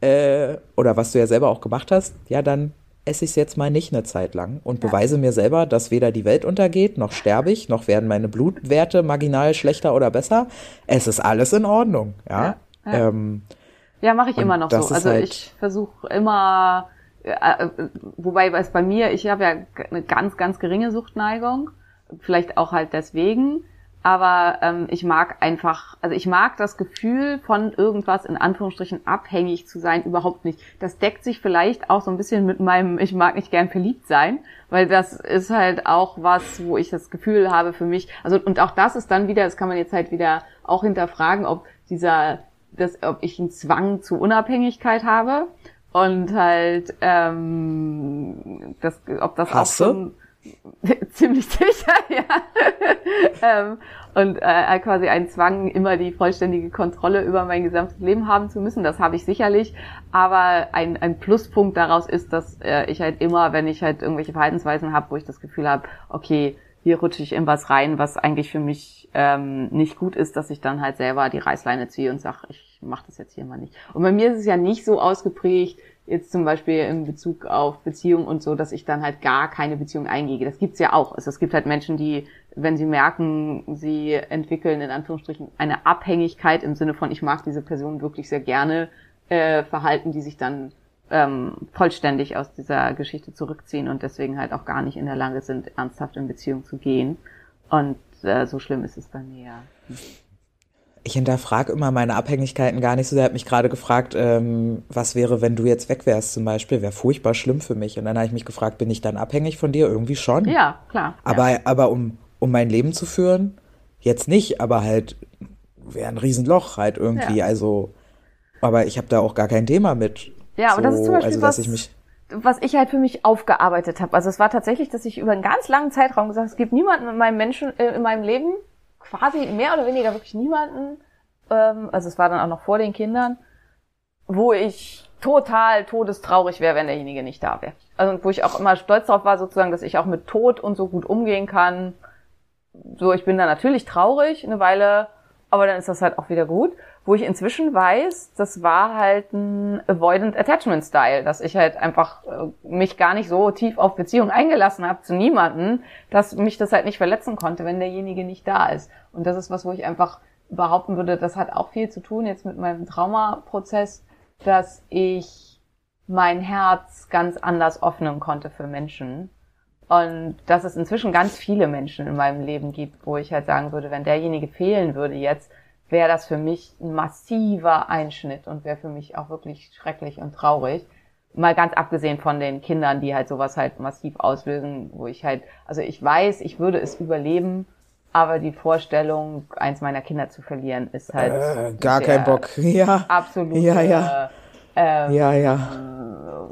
äh, oder was du ja selber auch gemacht hast, ja, dann esse ich es jetzt mal nicht eine Zeit lang und beweise mir selber, dass weder die Welt untergeht, noch sterbe ich, noch werden meine Blutwerte marginal schlechter oder besser. Es ist alles in Ordnung, ja. Ja, ja. Ähm, Ja, mache ich immer noch so. Also halt- ich versuche immer, äh, äh, wobei es bei mir, ich habe ja eine ganz, ganz geringe Suchtneigung, vielleicht auch halt deswegen, aber ähm, ich mag einfach, also ich mag das Gefühl von irgendwas in Anführungsstrichen abhängig zu sein überhaupt nicht. Das deckt sich vielleicht auch so ein bisschen mit meinem, ich mag nicht gern verliebt sein, weil das ist halt auch was, wo ich das Gefühl habe für mich, also und auch das ist dann wieder, das kann man jetzt halt wieder auch hinterfragen, ob dieser dass, ob ich einen Zwang zu Unabhängigkeit habe und halt ähm, das, ob das Hast auch du? schon ziemlich sicher, ja. ähm, und äh, quasi einen Zwang, immer die vollständige Kontrolle über mein gesamtes Leben haben zu müssen. Das habe ich sicherlich. Aber ein, ein Pluspunkt daraus ist, dass äh, ich halt immer, wenn ich halt irgendwelche Verhaltensweisen habe, wo ich das Gefühl habe, okay, hier rutsche ich in was rein, was eigentlich für mich ähm, nicht gut ist, dass ich dann halt selber die Reißleine ziehe und sage, ich mache das jetzt hier mal nicht. Und bei mir ist es ja nicht so ausgeprägt, jetzt zum Beispiel in Bezug auf Beziehung und so, dass ich dann halt gar keine Beziehung eingehe. Das gibt's ja auch. Also es gibt halt Menschen, die, wenn sie merken, sie entwickeln in Anführungsstrichen eine Abhängigkeit im Sinne von, ich mag diese Person wirklich sehr gerne, äh, verhalten, die sich dann ähm, vollständig aus dieser Geschichte zurückziehen und deswegen halt auch gar nicht in der Lage sind, ernsthaft in Beziehung zu gehen. Und äh, so schlimm ist es bei mir ja. Ich hinterfrage immer meine Abhängigkeiten gar nicht so. Er hat mich gerade gefragt, ähm, was wäre, wenn du jetzt weg wärst zum Beispiel. Wäre furchtbar schlimm für mich. Und dann habe ich mich gefragt, bin ich dann abhängig von dir? Irgendwie schon. Ja, klar. Aber, ja. aber um, um mein Leben zu führen, jetzt nicht, aber halt wäre ein Riesenloch halt irgendwie. Ja. Also, aber ich habe da auch gar kein Thema mit. Ja, aber so, das ist zum Beispiel also, was, dass ich mich was ich halt für mich aufgearbeitet habe. Also es war tatsächlich, dass ich über einen ganz langen Zeitraum gesagt habe, es gibt niemanden in meinem Menschen, äh, in meinem Leben, quasi mehr oder weniger wirklich niemanden, ähm, also es war dann auch noch vor den Kindern, wo ich total todestraurig wäre, wenn derjenige nicht da wäre. Also wo ich auch immer stolz drauf war, sozusagen, dass ich auch mit Tod und so gut umgehen kann. So, ich bin da natürlich traurig eine Weile, aber dann ist das halt auch wieder gut. Wo ich inzwischen weiß, das war halt ein Avoidant Attachment Style, dass ich halt einfach äh, mich gar nicht so tief auf Beziehungen eingelassen habe zu niemanden, dass mich das halt nicht verletzen konnte, wenn derjenige nicht da ist. Und das ist was, wo ich einfach behaupten würde, das hat auch viel zu tun jetzt mit meinem Traumaprozess, dass ich mein Herz ganz anders öffnen konnte für Menschen. Und dass es inzwischen ganz viele Menschen in meinem Leben gibt, wo ich halt sagen würde, wenn derjenige fehlen würde jetzt, wäre das für mich ein massiver Einschnitt und wäre für mich auch wirklich schrecklich und traurig. Mal ganz abgesehen von den Kindern, die halt sowas halt massiv auslösen, wo ich halt, also ich weiß, ich würde es überleben, aber die Vorstellung, eins meiner Kinder zu verlieren, ist halt äh, gar kein Bock. Ja. absolut Ja, ja. ähm, Ja, ja.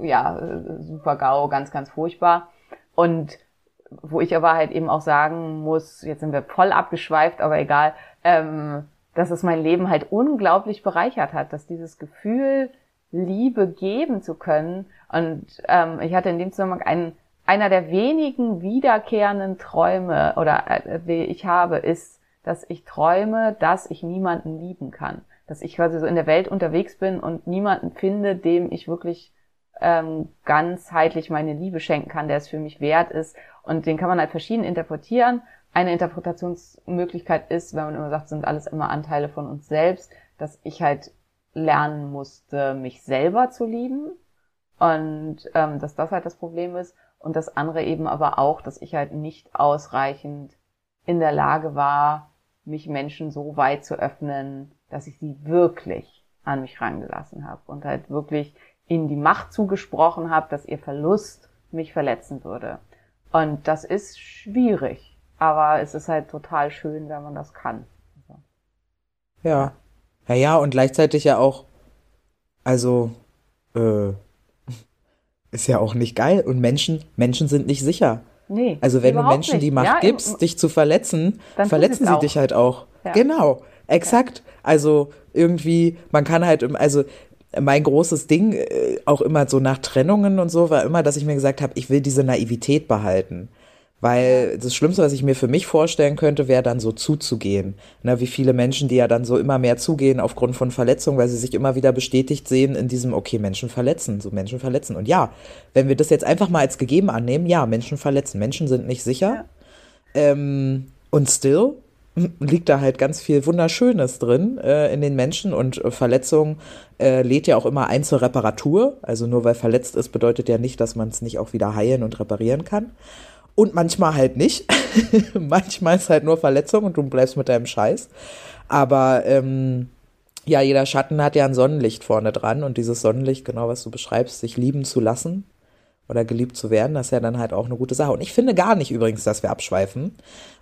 ja, äh, super GAU, ganz, ganz furchtbar. Und wo ich aber halt eben auch sagen muss, jetzt sind wir voll abgeschweift, aber egal, ähm, dass es mein Leben halt unglaublich bereichert hat, dass dieses Gefühl, Liebe geben zu können. Und ähm, ich hatte in dem Zusammenhang einen, einer der wenigen wiederkehrenden Träume oder äh, die ich habe, ist, dass ich träume, dass ich niemanden lieben kann. Dass ich quasi so in der Welt unterwegs bin und niemanden finde, dem ich wirklich ähm, ganzheitlich meine Liebe schenken kann, der es für mich wert ist. Und den kann man halt verschieden interpretieren. Eine Interpretationsmöglichkeit ist, wenn man immer sagt, sind alles immer Anteile von uns selbst, dass ich halt lernen musste, mich selber zu lieben und ähm, dass das halt das Problem ist. Und das andere eben aber auch, dass ich halt nicht ausreichend in der Lage war, mich Menschen so weit zu öffnen, dass ich sie wirklich an mich rangelassen habe und halt wirklich ihnen die Macht zugesprochen habe, dass ihr Verlust mich verletzen würde. Und das ist schwierig, aber es ist halt total schön, wenn man das kann. Ja. Ja, ja, und gleichzeitig ja auch, also, äh, ist ja auch nicht geil. Und Menschen, Menschen sind nicht sicher. Nee, Also wenn du Menschen nicht. die Macht Ja, gibst, im- dich zu verletzen, Dann verletzen sie dich halt auch. Ja. Genau, exakt. Also irgendwie, man kann halt, also mein großes Ding, äh, auch immer so nach Trennungen und so, war immer, dass ich mir gesagt habe, ich will diese Naivität behalten. Weil das Schlimmste, was ich mir für mich vorstellen könnte, wäre dann so zuzugehen. Ne, wie viele Menschen, die ja dann so immer mehr zugehen aufgrund von Verletzungen, weil sie sich immer wieder bestätigt sehen in diesem, okay, Menschen verletzen, so Menschen verletzen. Und ja, wenn wir das jetzt einfach mal als gegeben annehmen, ja, Menschen verletzen, Menschen sind nicht sicher. Ähm, und still liegt da halt ganz viel Wunderschönes drin äh, in den Menschen und äh, Verletzung äh, lädt ja auch immer ein zur Reparatur. Also nur weil verletzt ist, bedeutet ja nicht, dass man es nicht auch wieder heilen und reparieren kann. Und manchmal halt nicht. manchmal ist halt nur Verletzung und du bleibst mit deinem Scheiß. Aber ähm, ja, jeder Schatten hat ja ein Sonnenlicht vorne dran und dieses Sonnenlicht, genau was du beschreibst, sich lieben zu lassen oder geliebt zu werden, das ist ja dann halt auch eine gute Sache. Und ich finde gar nicht übrigens, dass wir abschweifen,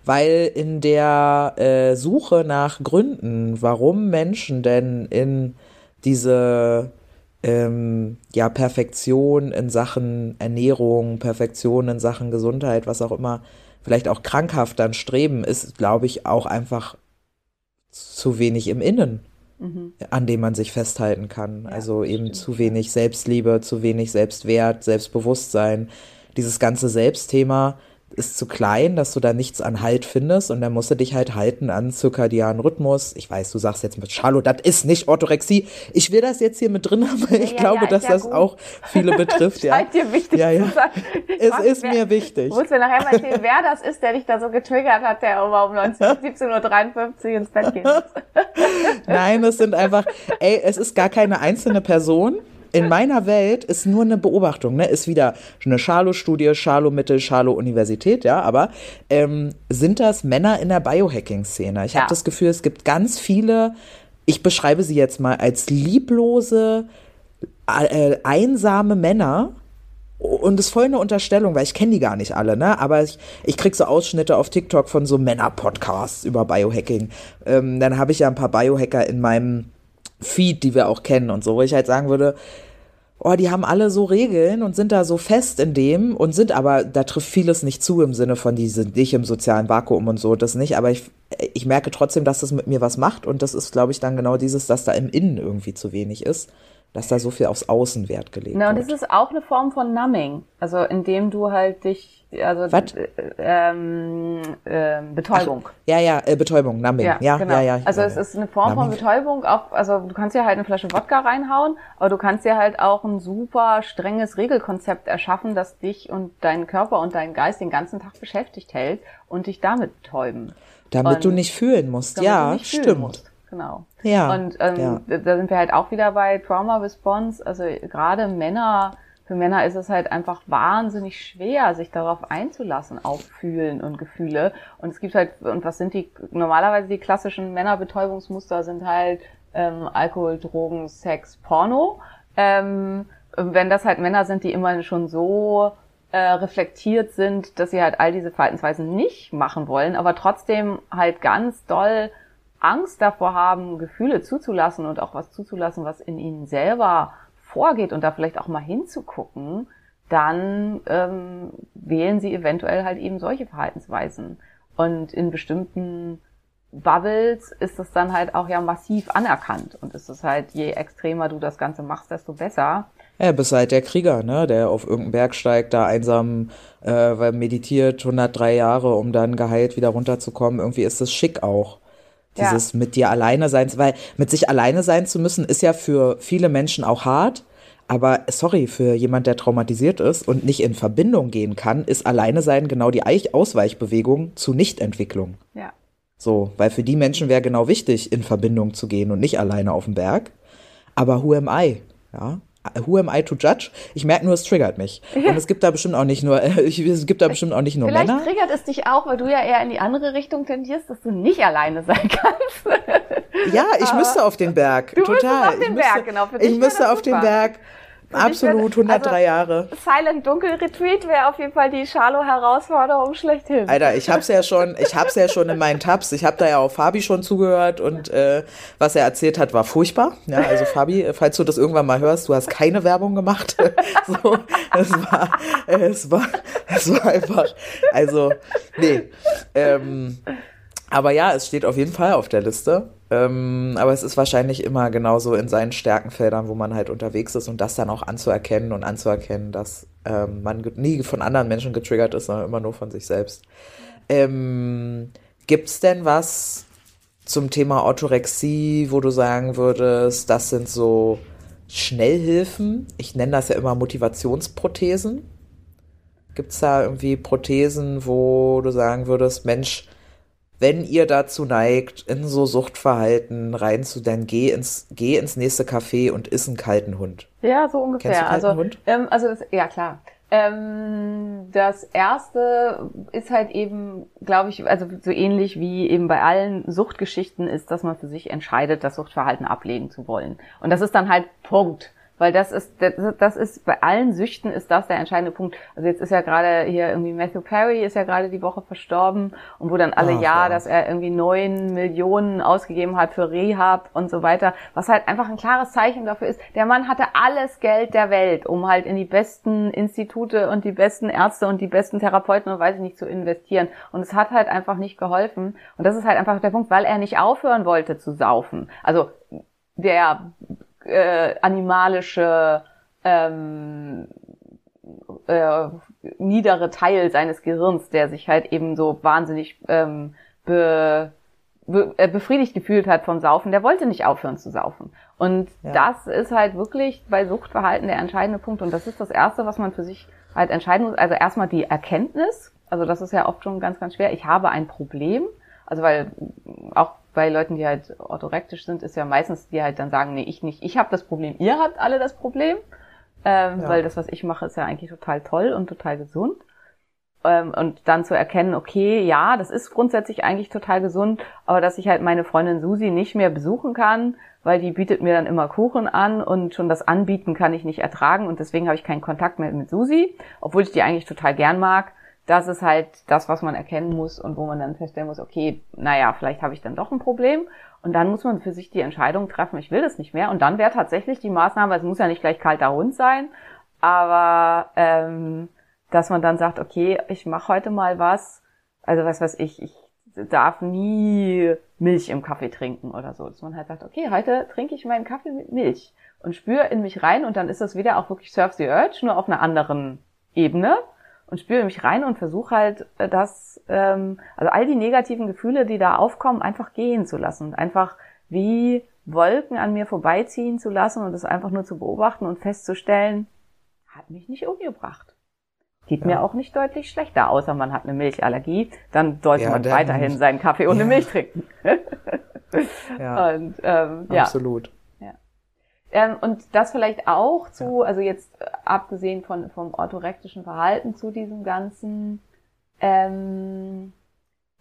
weil in der äh, Suche nach Gründen, warum Menschen denn in diese ähm, ja, Perfektion in Sachen Ernährung, Perfektion in Sachen Gesundheit, was auch immer, vielleicht auch krankhaft dann streben, ist, glaube ich, auch einfach zu wenig im Innen, an dem man sich festhalten kann. also eben zu wenig Selbstliebe, zu wenig Selbstwert, Selbstbewusstsein. Dieses ganze Selbstthema ist zu klein, dass du da nichts an Halt findest und dann musst du dich halt halten an zirkadianen Rhythmus. Ich weiß, du sagst jetzt mit Charlotte, das ist nicht Orthorexie. Ich will das jetzt hier mit drin haben, weil ich ja, glaube, ja, dass ja das gut. auch viele betrifft. ja. Dir wichtig ja, ja. Es ist wer- mir wichtig. Du musst mir nachher mal erzählen, wer das ist, der dich da so getriggert hat, der immer um 19 17.53 Uhr ins Bett geht. Nein, es sind einfach, ey, es ist gar keine einzelne Person. In meiner Welt ist nur eine Beobachtung, ne? Ist wieder eine Charlo-Studie, Charlo-Mittel, Charlo-Universität, ja, aber ähm, sind das Männer in der Biohacking-Szene? Ich Ja. habe das Gefühl, es gibt ganz viele, ich beschreibe sie jetzt mal als lieblose, äh, einsame Männer, und das ist voll eine Unterstellung, weil ich kenne die gar nicht alle, ne? Aber ich, ich krieg so Ausschnitte auf TikTok von so Männer-Podcasts über Biohacking. Ähm, dann habe ich ja ein paar Biohacker in meinem Feed, die wir auch kennen und so, wo ich halt sagen würde, oh, die haben alle so Regeln und sind da so fest in dem und sind aber, da trifft vieles nicht zu im Sinne von, die sind nicht im sozialen Vakuum und so, das nicht, aber ich, ich merke trotzdem, dass das mit mir was macht und das ist, glaube ich, dann genau dieses, dass da im Innen irgendwie zu wenig ist, dass da so viel aufs Außen Wert gelegt Na, und wird. das ist auch eine Form von Numbing. Also, indem du halt dich, also, Was? äh, ähm, ähm, Betäubung. Ja, ja, äh, Betäubung, Numbing. Ja, ja, genau. ja. ja also ja, es ja. ist eine Form von Numbing. Betäubung, auch, also du kannst dir halt eine Flasche Wodka reinhauen, aber du kannst dir halt auch ein super strenges Regelkonzept erschaffen, das dich und deinen Körper und deinen Geist den ganzen Tag beschäftigt hält und dich damit betäuben. Damit und du nicht fühlen musst. ja, stimmt. musst. Genau. Ja, Und ähm, ja. da- sind wir halt auch wieder bei Trauma Response. Also gerade Männer, für Männer ist es halt einfach wahnsinnig schwer, sich darauf einzulassen, auf Fühlen und Gefühle. Und es gibt halt, und was sind die, normalerweise die klassischen Männerbetäubungsmuster sind halt ähm, Alkohol, Drogen, Sex, Porno. Ähm, wenn das halt Männer sind, die immer schon so äh, reflektiert sind, dass sie halt all diese Verhaltensweisen nicht machen wollen, aber trotzdem halt ganz doll Angst davor haben, Gefühle zuzulassen und auch was zuzulassen, was in ihnen selber vorgeht und da vielleicht auch mal hinzugucken, dann ähm, wählen sie eventuell halt eben solche Verhaltensweisen. Und in bestimmten Bubbles ist das dann halt auch ja massiv anerkannt. Und es ist halt, je extremer du das Ganze machst, desto besser. Ja, bist halt der Krieger, ne, der auf irgendeinen Berg steigt, da einsam äh, meditiert 103 Jahre, um dann geheilt wieder runterzukommen. Irgendwie ist das schick auch. Ja. Dieses mit dir alleine sein, weil mit sich alleine sein zu müssen, ist ja für viele Menschen auch hart. Aber sorry, für jemand, der traumatisiert ist und nicht in Verbindung gehen kann, ist alleine sein genau die Eich- Ausweichbewegung zu Nichtentwicklung. Ja. So, weil für die Menschen wäre genau wichtig, in Verbindung zu gehen und nicht alleine auf dem Berg. Aber who am I? Ja. Who am I to judge? Ich merke nur, es triggert mich. Und es gibt da bestimmt auch nicht nur, ich, es gibt da bestimmt auch nicht nur Vielleicht Männer. triggert es dich auch, weil du ja eher in die andere Richtung tendierst, dass du nicht alleine sein kannst. Ja, ich müsste auf den Berg. Du Total. müsstest auf ich den müsste, Berg, genau. Für dich ich müsste auf den super. Berg. Absolut, 103 also- Jahre. Silent Dunkel Retreat wäre auf jeden Fall die Charlo-Herausforderung schlechthin. Alter, ich hab's ja schon, ich hab's ja schon in meinen Tabs. Ich habe da ja auch Fabi schon zugehört und äh, was er erzählt hat, war furchtbar. Ja, also Fabi, falls du das irgendwann mal hörst, du hast keine Werbung gemacht. so, es war, es war, es war einfach, also nee. Ähm, aber ja, es steht auf jeden Fall auf der Liste. Ähm, aber es ist wahrscheinlich immer genauso in seinen Stärkenfeldern, wo man halt unterwegs ist und das dann auch anzuerkennen und anzuerkennen, dass ähm, man nie von anderen Menschen getriggert ist, sondern immer nur von sich selbst. Ähm, gibt's denn was zum Thema Orthorexie, wo du sagen würdest, das sind so Schnellhilfen? Ich nenne das ja immer Motivationsprothesen. Gibt's da irgendwie Prothesen, wo du sagen würdest, Mensch, wenn ihr dazu neigt, in so Suchtverhalten reinzudenken, geh ins, geh ins nächste Café und iss einen kalten Hund. Ja, so ungefähr. Kennst du kalten also, Hund? Ähm, also das, ja klar. Ähm, das erste ist halt eben, glaube ich, also so ähnlich wie eben bei allen Suchtgeschichten ist, dass man für sich entscheidet, das Suchtverhalten ablegen zu wollen. Und das ist dann halt Punkt. Weil das ist, das, ist, bei allen Süchten ist das der entscheidende Punkt. Also jetzt ist ja gerade hier irgendwie Matthew Perry ist ja gerade die Woche verstorben und wo dann alle Ach, ja, ja. dass er irgendwie neun Millionen ausgegeben hat für Rehab und so weiter, was halt einfach ein klares Zeichen dafür ist. Der Mann hatte alles Geld der Welt, um halt in die besten Institute und die besten Ärzte und die besten Therapeuten und weiß ich nicht zu investieren. Und es hat halt einfach nicht geholfen. Und das ist halt einfach der Punkt, weil er nicht aufhören wollte zu saufen. Also der äh, animalische ähm, äh, niedere Teil seines Gehirns, der sich halt eben so wahnsinnig ähm, be, be, äh, befriedigt gefühlt hat vom Saufen, der wollte nicht aufhören zu saufen. Und Ja. das ist halt wirklich bei Suchtverhalten der entscheidende Punkt. Und das ist das Erste, was man für sich halt entscheiden muss. Also erstmal die Erkenntnis. Also das ist ja oft schon ganz, ganz schwer. Ich habe ein Problem. Also weil auch bei Leuten, die halt orthorektisch sind, ist ja meistens, die halt dann sagen, nee, ich nicht, ich habe das Problem, ihr habt alle das Problem. Ähm, Ja. Weil das, was ich mache, ist ja eigentlich total toll und total gesund. Ähm, und dann zu erkennen, okay, ja, das ist grundsätzlich eigentlich total gesund, aber dass ich halt meine Freundin Susi nicht mehr besuchen kann, weil die bietet mir dann immer Kuchen an und schon das Anbieten kann ich nicht ertragen und deswegen habe ich keinen Kontakt mehr mit Susi, obwohl ich die eigentlich total gern mag. Das ist halt das, was man erkennen muss und wo man dann feststellen muss, okay, naja, vielleicht habe ich dann doch ein Problem. Und dann muss man für sich die Entscheidung treffen, ich will das nicht mehr. Und dann wäre tatsächlich die Maßnahme, es muss ja nicht gleich kalter Hund sein, aber ähm, dass man dann sagt, okay, ich mache heute mal was, also was weiß ich, ich darf nie Milch im Kaffee trinken oder so. Dass man halt sagt, okay, heute trinke ich meinen Kaffee mit Milch und spüre in mich rein und dann ist das wieder auch wirklich Surf the Urge, nur auf einer anderen Ebene und spüre mich rein und versuche halt äh, das, ähm, also all die negativen Gefühle, die da aufkommen, einfach gehen zu lassen und einfach wie Wolken an mir vorbeiziehen zu lassen und das einfach nur zu beobachten und festzustellen, hat mich nicht umgebracht. Geht Ja. mir auch nicht deutlich schlechter, außer man hat eine Milchallergie. Dann sollte Ja, man weiterhin seinen Kaffee ohne Ja. Milch trinken. Ja, Und ähm, ja. Ähm, und das vielleicht auch zu, also jetzt äh, abgesehen von vom orthorektischen Verhalten zu diesem ganzen, ähm,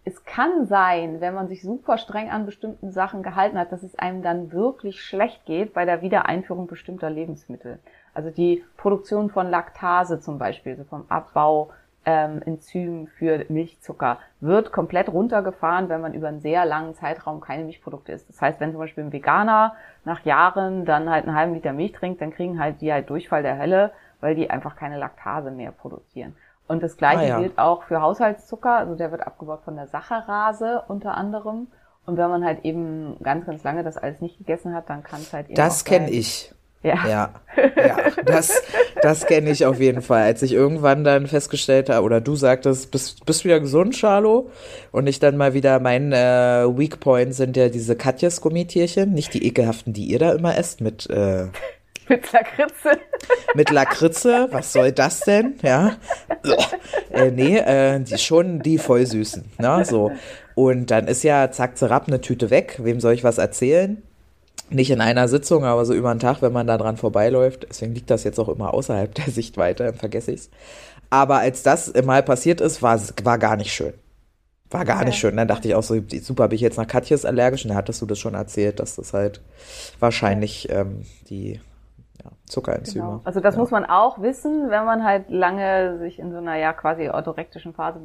es kann sein, wenn man sich super streng an bestimmten Sachen gehalten hat, dass es einem dann wirklich schlecht geht bei der Wiedereinführung bestimmter Lebensmittel. Also die Produktion von Laktase zum Beispiel, so vom Abbau ähm, Enzym für Milchzucker, wird komplett runtergefahren, wenn man über einen sehr langen Zeitraum keine Milchprodukte isst. Das heißt, wenn zum Beispiel ein Veganer nach Jahren dann halt einen halben Liter Milch trinkt, dann kriegen halt die halt Durchfall der Hölle, weil die einfach keine Laktase mehr produzieren. Und das Gleiche Ah, ja. gilt auch für Haushaltszucker, also der wird abgebaut von der Saccharase unter anderem. Und wenn man halt eben ganz, ganz lange das alles nicht gegessen hat, dann kann es halt eben Das kenne ich. Ja. Ja, ja, das, das kenne ich auf jeden Fall. Als ich irgendwann dann festgestellt habe, oder du sagtest, bist, bist wieder gesund, Charlo, und ich dann mal wieder, mein äh, Weak Point sind ja diese Katjes Gummitierchen, nicht die ekelhaften, die ihr da immer esst, mit, äh, Mit Lakritze. mit Lakritze, was soll das denn, ja? äh, nee, äh, die, schon die voll süßen, ne, so. Und dann ist ja zack, zerrapp eine Tüte weg, wem soll ich was erzählen? Nicht in einer Sitzung, aber so über den Tag, wenn man da dran vorbeiläuft. Deswegen liegt das jetzt auch immer außerhalb der Sichtweite, dann vergesse ich's. Aber als das mal passiert ist, war, war gar nicht schön. War gar nicht schön. Dann dachte ich auch so, super, bin ich jetzt nach Katjes allergisch? Und dann hattest du das schon erzählt, dass das halt wahrscheinlich ähm, die ja, Zuckerenzyme. Genau. Also das ja. muss man auch wissen, wenn man halt lange sich in so einer ja quasi orthorektischen Phase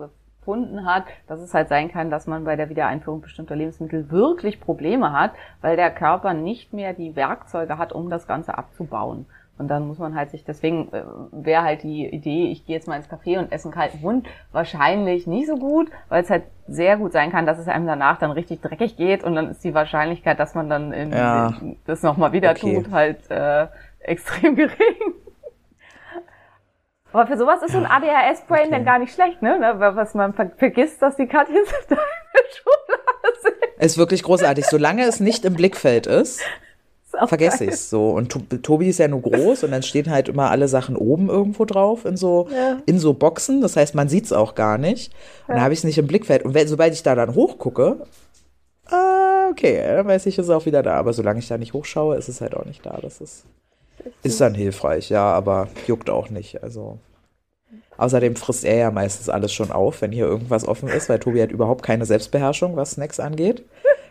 befunden hat, dass es halt sein kann, dass man bei der Wiedereinführung bestimmter Lebensmittel wirklich Probleme hat, weil der Körper nicht mehr die Werkzeuge hat, um das Ganze abzubauen. Und dann muss man halt sich, deswegen äh, wäre halt die Idee, ich gehe jetzt mal ins Café und esse einen kalten Hund, wahrscheinlich nicht so gut, weil es halt sehr gut sein kann, dass es einem danach dann richtig dreckig geht und dann ist die Wahrscheinlichkeit, dass man dann in, Ja. in, das nochmal wieder Okay. tut, halt äh, extrem gering. Aber für sowas ist so ein ADHS-Brain Okay. dann gar nicht schlecht, ne? Was man ver vergisst, dass die Katja da in der Schublade sind. Ist wirklich großartig. Solange es nicht im Blickfeld ist, vergesse geil. ich's so. Und To- Tobi ist ja nur groß und dann stehen halt immer alle Sachen oben irgendwo drauf in so, Ja. in so Boxen. Das heißt, man sieht's auch gar nicht. Und dann habe ich es nicht im Blickfeld. Und wenn, sobald ich da dann hochgucke, ah, okay, dann weiß ich, ist es auch wieder da. Aber solange ich da nicht hochschaue, ist es halt auch nicht da. Das ist, ist dann hilfreich, ja, aber juckt auch nicht. Also. Außerdem frisst er ja meistens alles schon auf, wenn hier irgendwas offen ist, weil Tobi hat überhaupt keine Selbstbeherrschung, was Snacks angeht.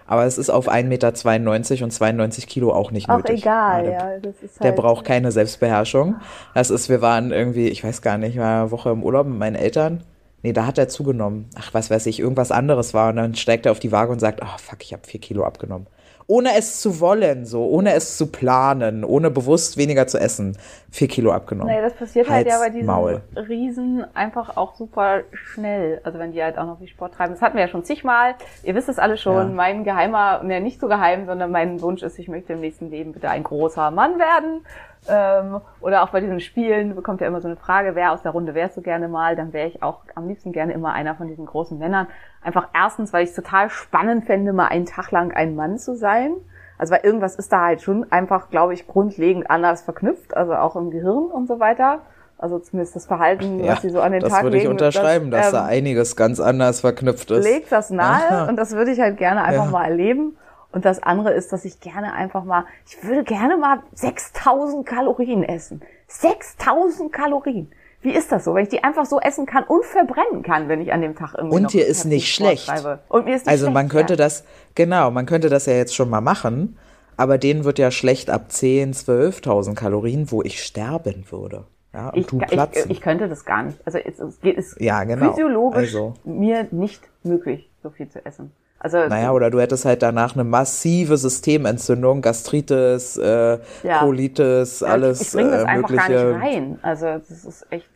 Aber es ist auf 1,92 Meter und 92 Kilo auch nicht Auch nötig. egal, der, ja. Das ist Der halt, braucht keine Selbstbeherrschung. Das ist, wir waren irgendwie, ich weiß gar nicht, war eine Woche im Urlaub mit meinen Eltern. Nee, da hat er zugenommen. Ach, was weiß ich, irgendwas anderes war. Und dann steigt er auf die Waage und sagt, ach fuck, ich habe vier Kilo abgenommen. Ohne es zu wollen, so, ohne es zu planen, ohne bewusst weniger zu essen, vier Kilo abgenommen. Nee, das passiert halt ja Hals, bei diesen Maul. Riesen einfach auch super schnell. Also wenn die halt auch noch viel Sport treiben. Das hatten wir ja schon zigmal. Ihr wisst es alle schon. Ja. Mein geheimer, ne, nicht so geheim, sondern mein Wunsch ist, ich möchte im nächsten Leben bitte ein großer Mann werden. Ähm, oder auch bei diesen Spielen bekommt ja immer so eine Frage, wer aus der Runde wärst du gerne mal? Dann wäre ich auch am liebsten gerne immer einer von diesen großen Männern. Einfach erstens, weil ich es total spannend fände, mal einen Tag lang ein Mann zu sein. Also weil irgendwas ist da halt schon einfach, glaube ich, grundlegend anders verknüpft, also auch im Gehirn und so weiter. Also zumindest das Verhalten, Ja, was sie so an den das Tag würde ich legen. unterschreiben, dass ähm, da einiges ganz anders verknüpft ist. legt das nahe Aha. und das würde ich halt gerne einfach Ja. mal erleben. Und das andere ist, dass ich gerne einfach mal, ich würde gerne mal 6000 Kalorien essen. 6000 Kalorien. Wie ist das so, wenn ich die einfach so essen kann und verbrennen kann, wenn ich an dem Tag irgendwie Und noch dir ist nicht schlecht. Und mir ist nicht Also schlecht, man könnte ja. das, genau, man könnte das ja jetzt schon mal machen, aber denen wird ja schlecht ab 10, 12.000 Kalorien, wo ich sterben würde. Ja, und ich, ich, ich könnte das gar nicht. Also es, es geht es Ja, genau. physiologisch Also. mir nicht möglich, so viel zu essen. Also naja, oder du hättest halt danach eine massive Systementzündung, Gastritis, äh, Ja. Colitis, alles Ich, ich bringe das äh, einfach mögliche. gar nicht rein. Also das ist echt.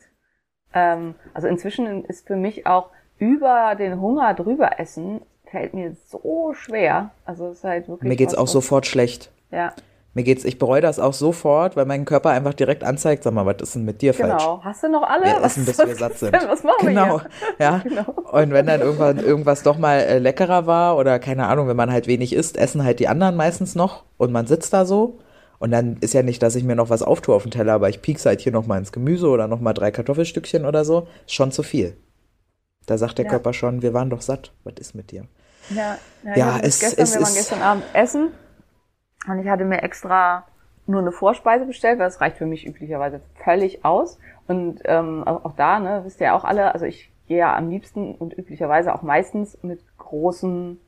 Ähm, also inzwischen ist für mich auch über den Hunger drüber essen fällt mir so schwer. Also es ist halt wirklich. Mir geht's auch sofort schlecht. Ja, Mir geht's, ich bereue das auch sofort, weil mein Körper einfach direkt anzeigt, sag mal, was ist denn mit dir falsch? genau. Hast du noch alle? Wir was, essen, bis was wir satt sind. Denn? Was machen genau. wir Ja. Genau. Und wenn dann irgendwann irgendwas doch mal äh, leckerer war oder keine Ahnung, wenn man halt wenig isst, essen halt die anderen meistens noch und man sitzt da so. Und dann ist ja nicht, dass ich mir noch was auftue auf den Teller, aber ich piekse halt hier noch mal ins Gemüse oder noch mal drei Kartoffelstückchen oder so. Ist schon zu viel. Da sagt der Ja. Körper schon, wir waren doch satt. Was ist mit dir? Ja, ja, Ja, es- gestern, es wir waren gestern Abend essen und ich hatte mir extra nur eine Vorspeise bestellt, weil das reicht für mich üblicherweise völlig aus. Und ähm, auch, da, ne, wisst ihr ja auch alle, also ich gehe ja am liebsten und üblicherweise auch meistens mit großen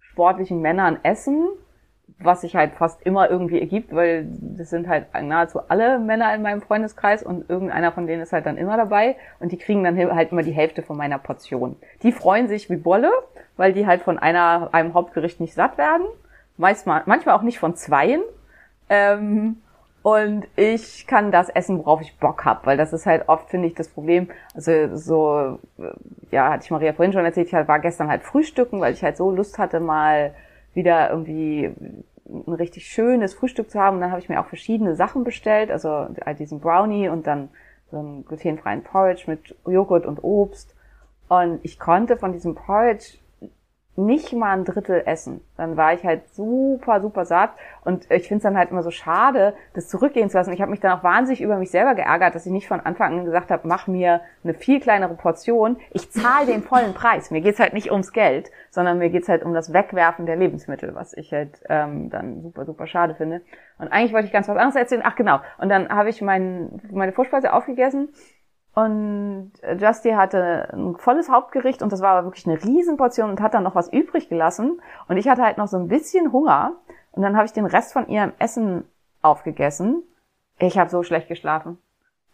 sportlichen Männern essen, was sich halt fast immer irgendwie ergibt, weil das sind halt nahezu alle Männer in meinem Freundeskreis und irgendeiner von denen ist halt dann immer dabei und die kriegen dann halt immer die Hälfte von meiner Portion. Die freuen sich wie Bolle, weil die halt von einer, einem Hauptgericht nicht satt werden. Manchmal, manchmal auch nicht von zweien. Ähm, und ich kann das essen, worauf ich Bock hab, weil das ist halt oft, finde ich, das Problem. Also so, äh, ja, hatte ich Maria vorhin schon erzählt, ich halt- war gestern halt frühstücken, weil ich halt so Lust hatte, mal wieder irgendwie ein richtig schönes Frühstück zu haben. Und dann habe ich mir auch verschiedene Sachen bestellt, also diesen Brownie und dann so einen glutenfreien Porridge mit Joghurt und Obst. Und ich konnte von diesem Porridge nicht mal ein Drittel essen. Dann war ich halt super, super satt. Und ich finde es dann halt immer so schade, das zurückgehen zu lassen. Ich habe mich dann auch wahnsinnig über mich selber geärgert, dass ich nicht von Anfang an gesagt habe, mach mir eine viel kleinere Portion. Ich zahle den vollen Preis. Mir geht's halt nicht ums Geld, sondern mir geht's halt um das Wegwerfen der Lebensmittel, was ich halt ähm, dann super, super schade finde. Und eigentlich wollte ich ganz was anderes erzählen. Ach genau. Und dann habe ich mein, meine Vorspeise aufgegessen und Justy hatte ein volles Hauptgericht und das war aber wirklich eine Riesenportion und hat dann noch was übrig gelassen. Und ich hatte halt noch so ein bisschen Hunger und dann habe ich den Rest von ihrem Essen aufgegessen. Ich habe so schlecht geschlafen.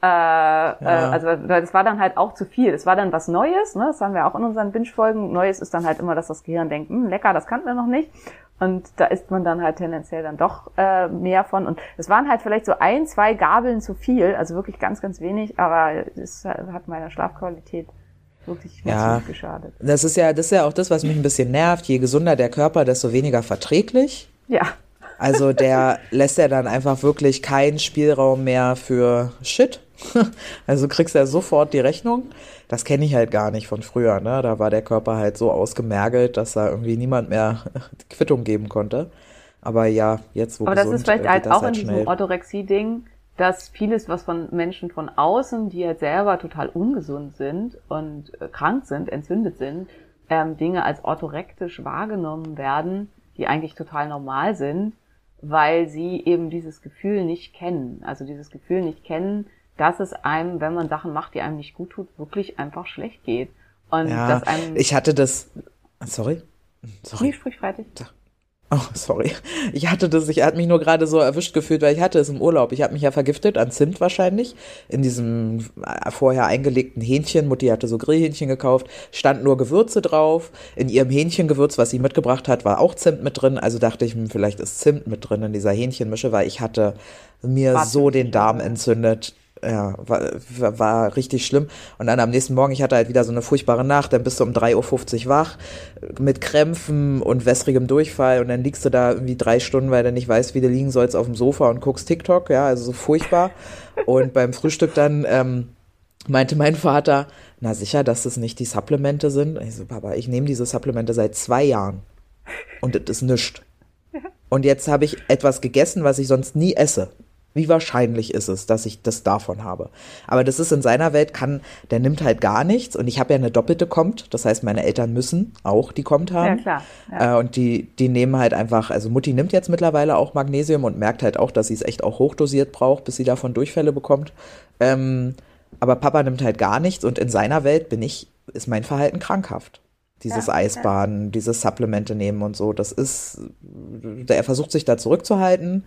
Äh, äh, also das war dann halt auch zu viel. Das war dann was Neues, ne? das haben wir auch in unseren Binge-Folgen. Neues ist dann halt immer, dass das Gehirn denkt, hm, lecker, das kannten wir noch nicht. Und da isst man dann halt tendenziell dann doch äh, mehr von. Und es waren halt vielleicht so ein, zwei Gabeln zu viel, also wirklich ganz, ganz wenig, aber es hat meiner Schlafqualität wirklich Ja. geschadet. Das ist ja, das ist ja auch das, was mich ein bisschen nervt. Je gesunder der Körper, desto weniger verträglich. Ja. Also der lässt ja dann einfach wirklich keinen Spielraum mehr für Shit. Also du kriegst ja sofort die Rechnung. Das kenne ich halt gar nicht von früher. Ne? Da war der Körper halt so ausgemergelt, dass da irgendwie niemand mehr die Quittung geben konnte. Aber ja, jetzt wo Aber das gesund, ist vielleicht äh, halt das auch in diesem. Orthorexie-Ding, dass vieles, was von Menschen von außen, die halt selber total ungesund sind und äh, krank sind, entzündet sind, ähm, Dinge als orthorektisch wahrgenommen werden, die eigentlich total normal sind, weil sie eben dieses Gefühl nicht kennen. Also dieses Gefühl nicht kennen, dass es einem, wenn man Sachen macht, die einem nicht gut tut, wirklich einfach schlecht geht. Und Ja, dass einem. ich hatte das. Sorry? Sorry. Nee, sprich fertig. Oh, sorry. Ich hatte das, ich hatte mich nur gerade so erwischt gefühlt, weil ich hatte es im Urlaub. Ich habe mich ja vergiftet an Zimt wahrscheinlich. In diesem äh, vorher eingelegten Hähnchen. Mutti hatte so Grillhähnchen gekauft. Stand nur Gewürze drauf. In ihrem Hähnchengewürz, was sie mitgebracht hat, war auch Zimt mit drin. Also dachte ich, vielleicht ist Zimt mit drin in dieser Hähnchenmische, weil ich hatte mir War so den Darm entzündet. Ja, war, war richtig schlimm. Und dann am nächsten Morgen, ich hatte halt wieder so eine furchtbare Nacht, dann bist du um 3.50 Uhr wach mit Krämpfen und wässrigem Durchfall und dann liegst du da irgendwie drei Stunden, weil du nicht weißt, wie du liegen sollst auf dem Sofa und guckst TikTok, ja, also so furchtbar. Und beim Frühstück dann ähm, meinte mein Vater, na sicher, dass das nicht die Supplemente sind. Ich so, Papa, ich nehme diese Supplemente seit zwei Jahren und das ist nichts. Und jetzt habe ich etwas gegessen, was ich sonst nie esse. Wie wahrscheinlich ist es, dass ich das davon habe? Aber das ist in seiner Welt, kann, der nimmt halt gar nichts und ich habe ja eine doppelte kommt. Das heißt, meine Eltern müssen auch die kommt haben. Ja, klar. Ja. Äh, und die, die nehmen halt einfach, also Mutti nimmt jetzt mittlerweile auch Magnesium und merkt halt auch, dass sie es echt auch hochdosiert braucht, bis sie davon Durchfälle bekommt. Ähm, aber Papa nimmt halt gar nichts und in seiner Welt bin ich, ist mein Verhalten krankhaft. Dieses Ja, Eisbaden, dieses Supplemente nehmen und so, das ist, er versucht sich da zurückzuhalten.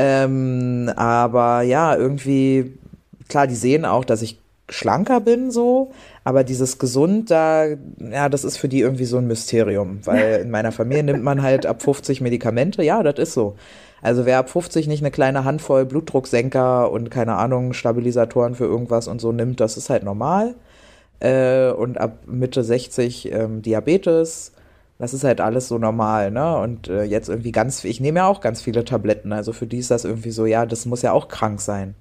Ähm, aber ja, irgendwie, klar, die sehen auch, dass ich schlanker bin, so, aber dieses gesund da, ja, das ist für die irgendwie so ein Mysterium, weil in meiner Familie nimmt man halt ab 50 Medikamente, ja, das ist so. Also wer ab 50 nicht eine kleine Handvoll Blutdrucksenker und keine Ahnung, Stabilisatoren für irgendwas und so nimmt, das ist halt normal. Äh, und ab Mitte 60 ähm, Diabetes, das ist halt alles so normal, ne? Und äh, jetzt irgendwie ganz, ich nehme ja auch ganz viele Tabletten, also für die ist das irgendwie so, ja, das muss ja auch krank sein,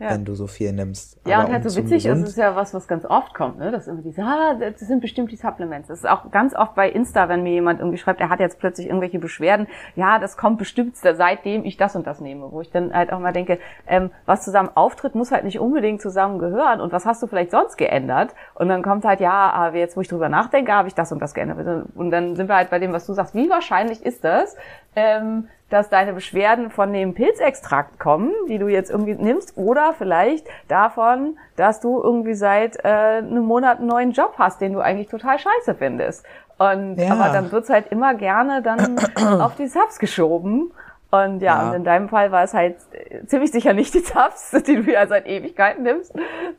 Ja. wenn du so viel nimmst. Ja, Aber und halt um so witzig, es gesund- ist ja was, was ganz oft kommt, ne? Dass immer diese, ah, das sind bestimmt die Supplements. Das ist auch ganz oft bei Insta, wenn mir jemand irgendwie schreibt, er hat jetzt plötzlich irgendwelche Beschwerden. Ja, das kommt bestimmt seitdem ich das und das nehme. Wo ich dann halt auch mal denke, ähm, was zusammen auftritt, muss halt nicht unbedingt zusammen gehören. Und was hast du vielleicht sonst geändert? Und dann kommt halt, ja, aber jetzt, wo ich drüber nachdenke, habe ich das und das geändert. Und dann sind wir halt bei dem, was du sagst. Wie wahrscheinlich ist das, ähm, dass deine Beschwerden von dem Pilzextrakt kommen, die du jetzt irgendwie nimmst, oder vielleicht davon, dass du irgendwie seit äh, einem Monat einen neuen Job hast, den du eigentlich total scheiße findest. Und Ja. aber dann wird's halt immer gerne dann auf die Subs geschoben. Und ja, Ja. und in deinem Fall war es halt äh, ziemlich sicher nicht die Subs, die du ja seit Ewigkeiten nimmst,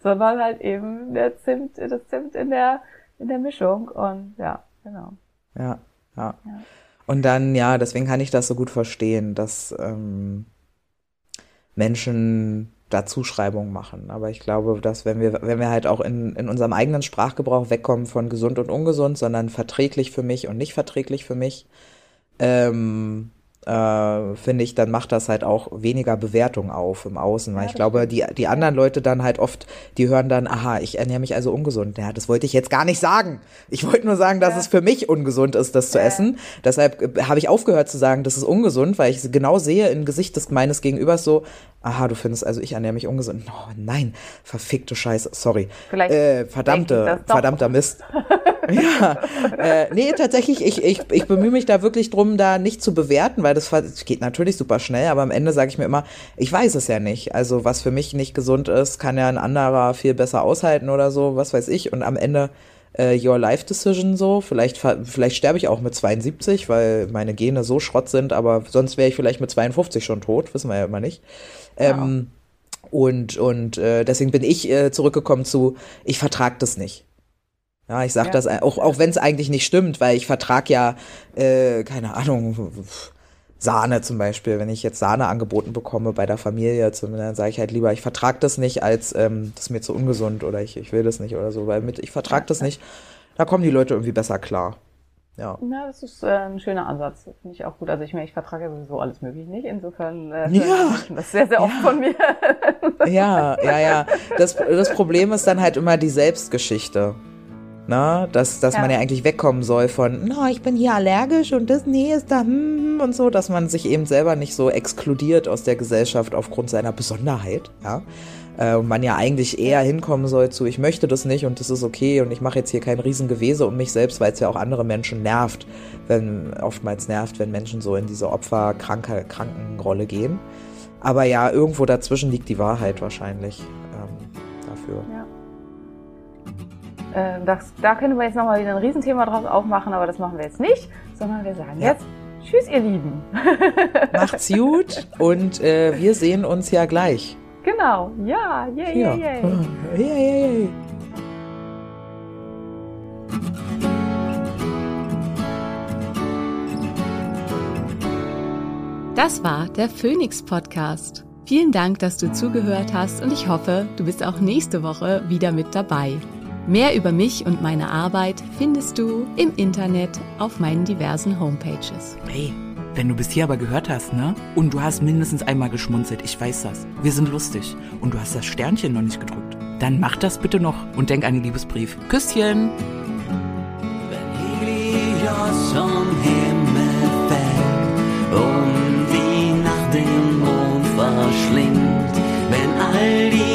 sondern halt eben der Zimt, das Zimt in der in der Mischung. Und ja, genau. Ja, ja. Und dann, ja, deswegen kann ich das so gut verstehen, dass ähm, Menschen da Zuschreibungen machen. Aber ich glaube, dass wenn wir, wenn wir halt auch in, in unserem eigenen Sprachgebrauch wegkommen von gesund und ungesund, sondern verträglich für mich und nicht verträglich für mich, ähm, äh, finde ich, dann macht das halt auch weniger Bewertung auf im Außen. Weil Ja, ich glaube, die, die anderen Leute dann halt oft, die hören dann, aha, ich ernähre mich also ungesund. Ja, das wollte ich jetzt gar nicht sagen. Ich wollte nur sagen, dass Ja. es für mich ungesund ist, das zu essen. Deshalb äh, habe ich aufgehört zu sagen, das ist ungesund, weil ich genau sehe im Gesicht des meines Gegenübers so, aha, du findest also, ich ernähre mich ungesund. Oh nein, verfickte Scheiße, sorry. Vielleicht äh, verdammte, verdammter Mist. ja, äh, nee, tatsächlich, ich, ich, ich bemühe mich da wirklich drum, da nicht zu bewerten, weil das geht natürlich super schnell, aber am Ende sage ich mir immer, ich weiß es ja nicht. Also was für mich nicht gesund ist, kann ja ein anderer viel besser aushalten oder so, was weiß ich. Und am Ende äh, Your Life Decision so. Vielleicht, vielleicht sterbe ich auch mit 72, weil meine Gene so Schrott sind, aber sonst wäre ich vielleicht mit 52 schon tot, wissen wir ja immer nicht. Ähm, und und äh, deswegen bin ich äh, zurückgekommen zu, ich vertrag das nicht. Ja, ich sag Ja. das auch, auch wenn es eigentlich nicht stimmt, weil ich vertrag ja, äh, keine Ahnung, Sahne zum Beispiel. Wenn ich jetzt Sahne angeboten bekomme bei der Familie, zum- dann sage ich halt lieber, ich vertrag das nicht, als ähm, das ist mir zu ungesund oder ich, ich will das nicht oder so, weil mit ich vertrag das nicht, da kommen die Leute irgendwie besser klar. Ja. Ja, das ist äh, ein schöner Ansatz. Finde ich auch gut. Also ich meine, ich vertrage ja sowieso alles mögliche nicht. Insofern äh, Ja. das sehr, sehr oft von mir. Ja, ja, ja. Das, das Problem ist dann halt immer die Selbstgeschichte. Na, dass, dass Ja. man ja eigentlich wegkommen soll von, na, ich bin hier allergisch und das, nee, ist da, hm, und so, dass man sich eben selber nicht so exkludiert aus der Gesellschaft aufgrund seiner Besonderheit, ja. Äh, und man ja eigentlich eher hinkommen soll zu, ich möchte das nicht und das ist okay und ich mache jetzt hier kein Riesengewese um mich selbst, weil es ja auch andere Menschen nervt, wenn, oftmals nervt, wenn Menschen so in diese Opferkranke, Krankenrolle gehen. Aber ja, irgendwo dazwischen liegt die Wahrheit wahrscheinlich Äh, das, da könnte man jetzt nochmal wieder ein Riesenthema draus aufmachen, aber das machen wir jetzt nicht, sondern wir sagen Ja. jetzt Tschüss, ihr Lieben. Macht's gut und äh, wir sehen uns ja gleich. genau, ja, yay, Ja. yay, yay. Yay, yay, yay. Das war der Phoenix Podcast. Vielen Dank, dass du zugehört hast und ich hoffe, du bist auch nächste Woche wieder mit dabei. Mehr über mich und meine Arbeit findest du im Internet auf meinen diversen Homepages. Hey, wenn du bis hier aber gehört hast, ne? Und du hast mindestens einmal geschmunzelt, ich weiß das. Wir sind lustig. Und du hast das Sternchen noch nicht gedrückt. Dann mach das bitte noch und denk an den Liebesbrief. Küsschen! Wenn Helios vom Himmel fällt und die Nacht den Mond verschlingt, wenn all die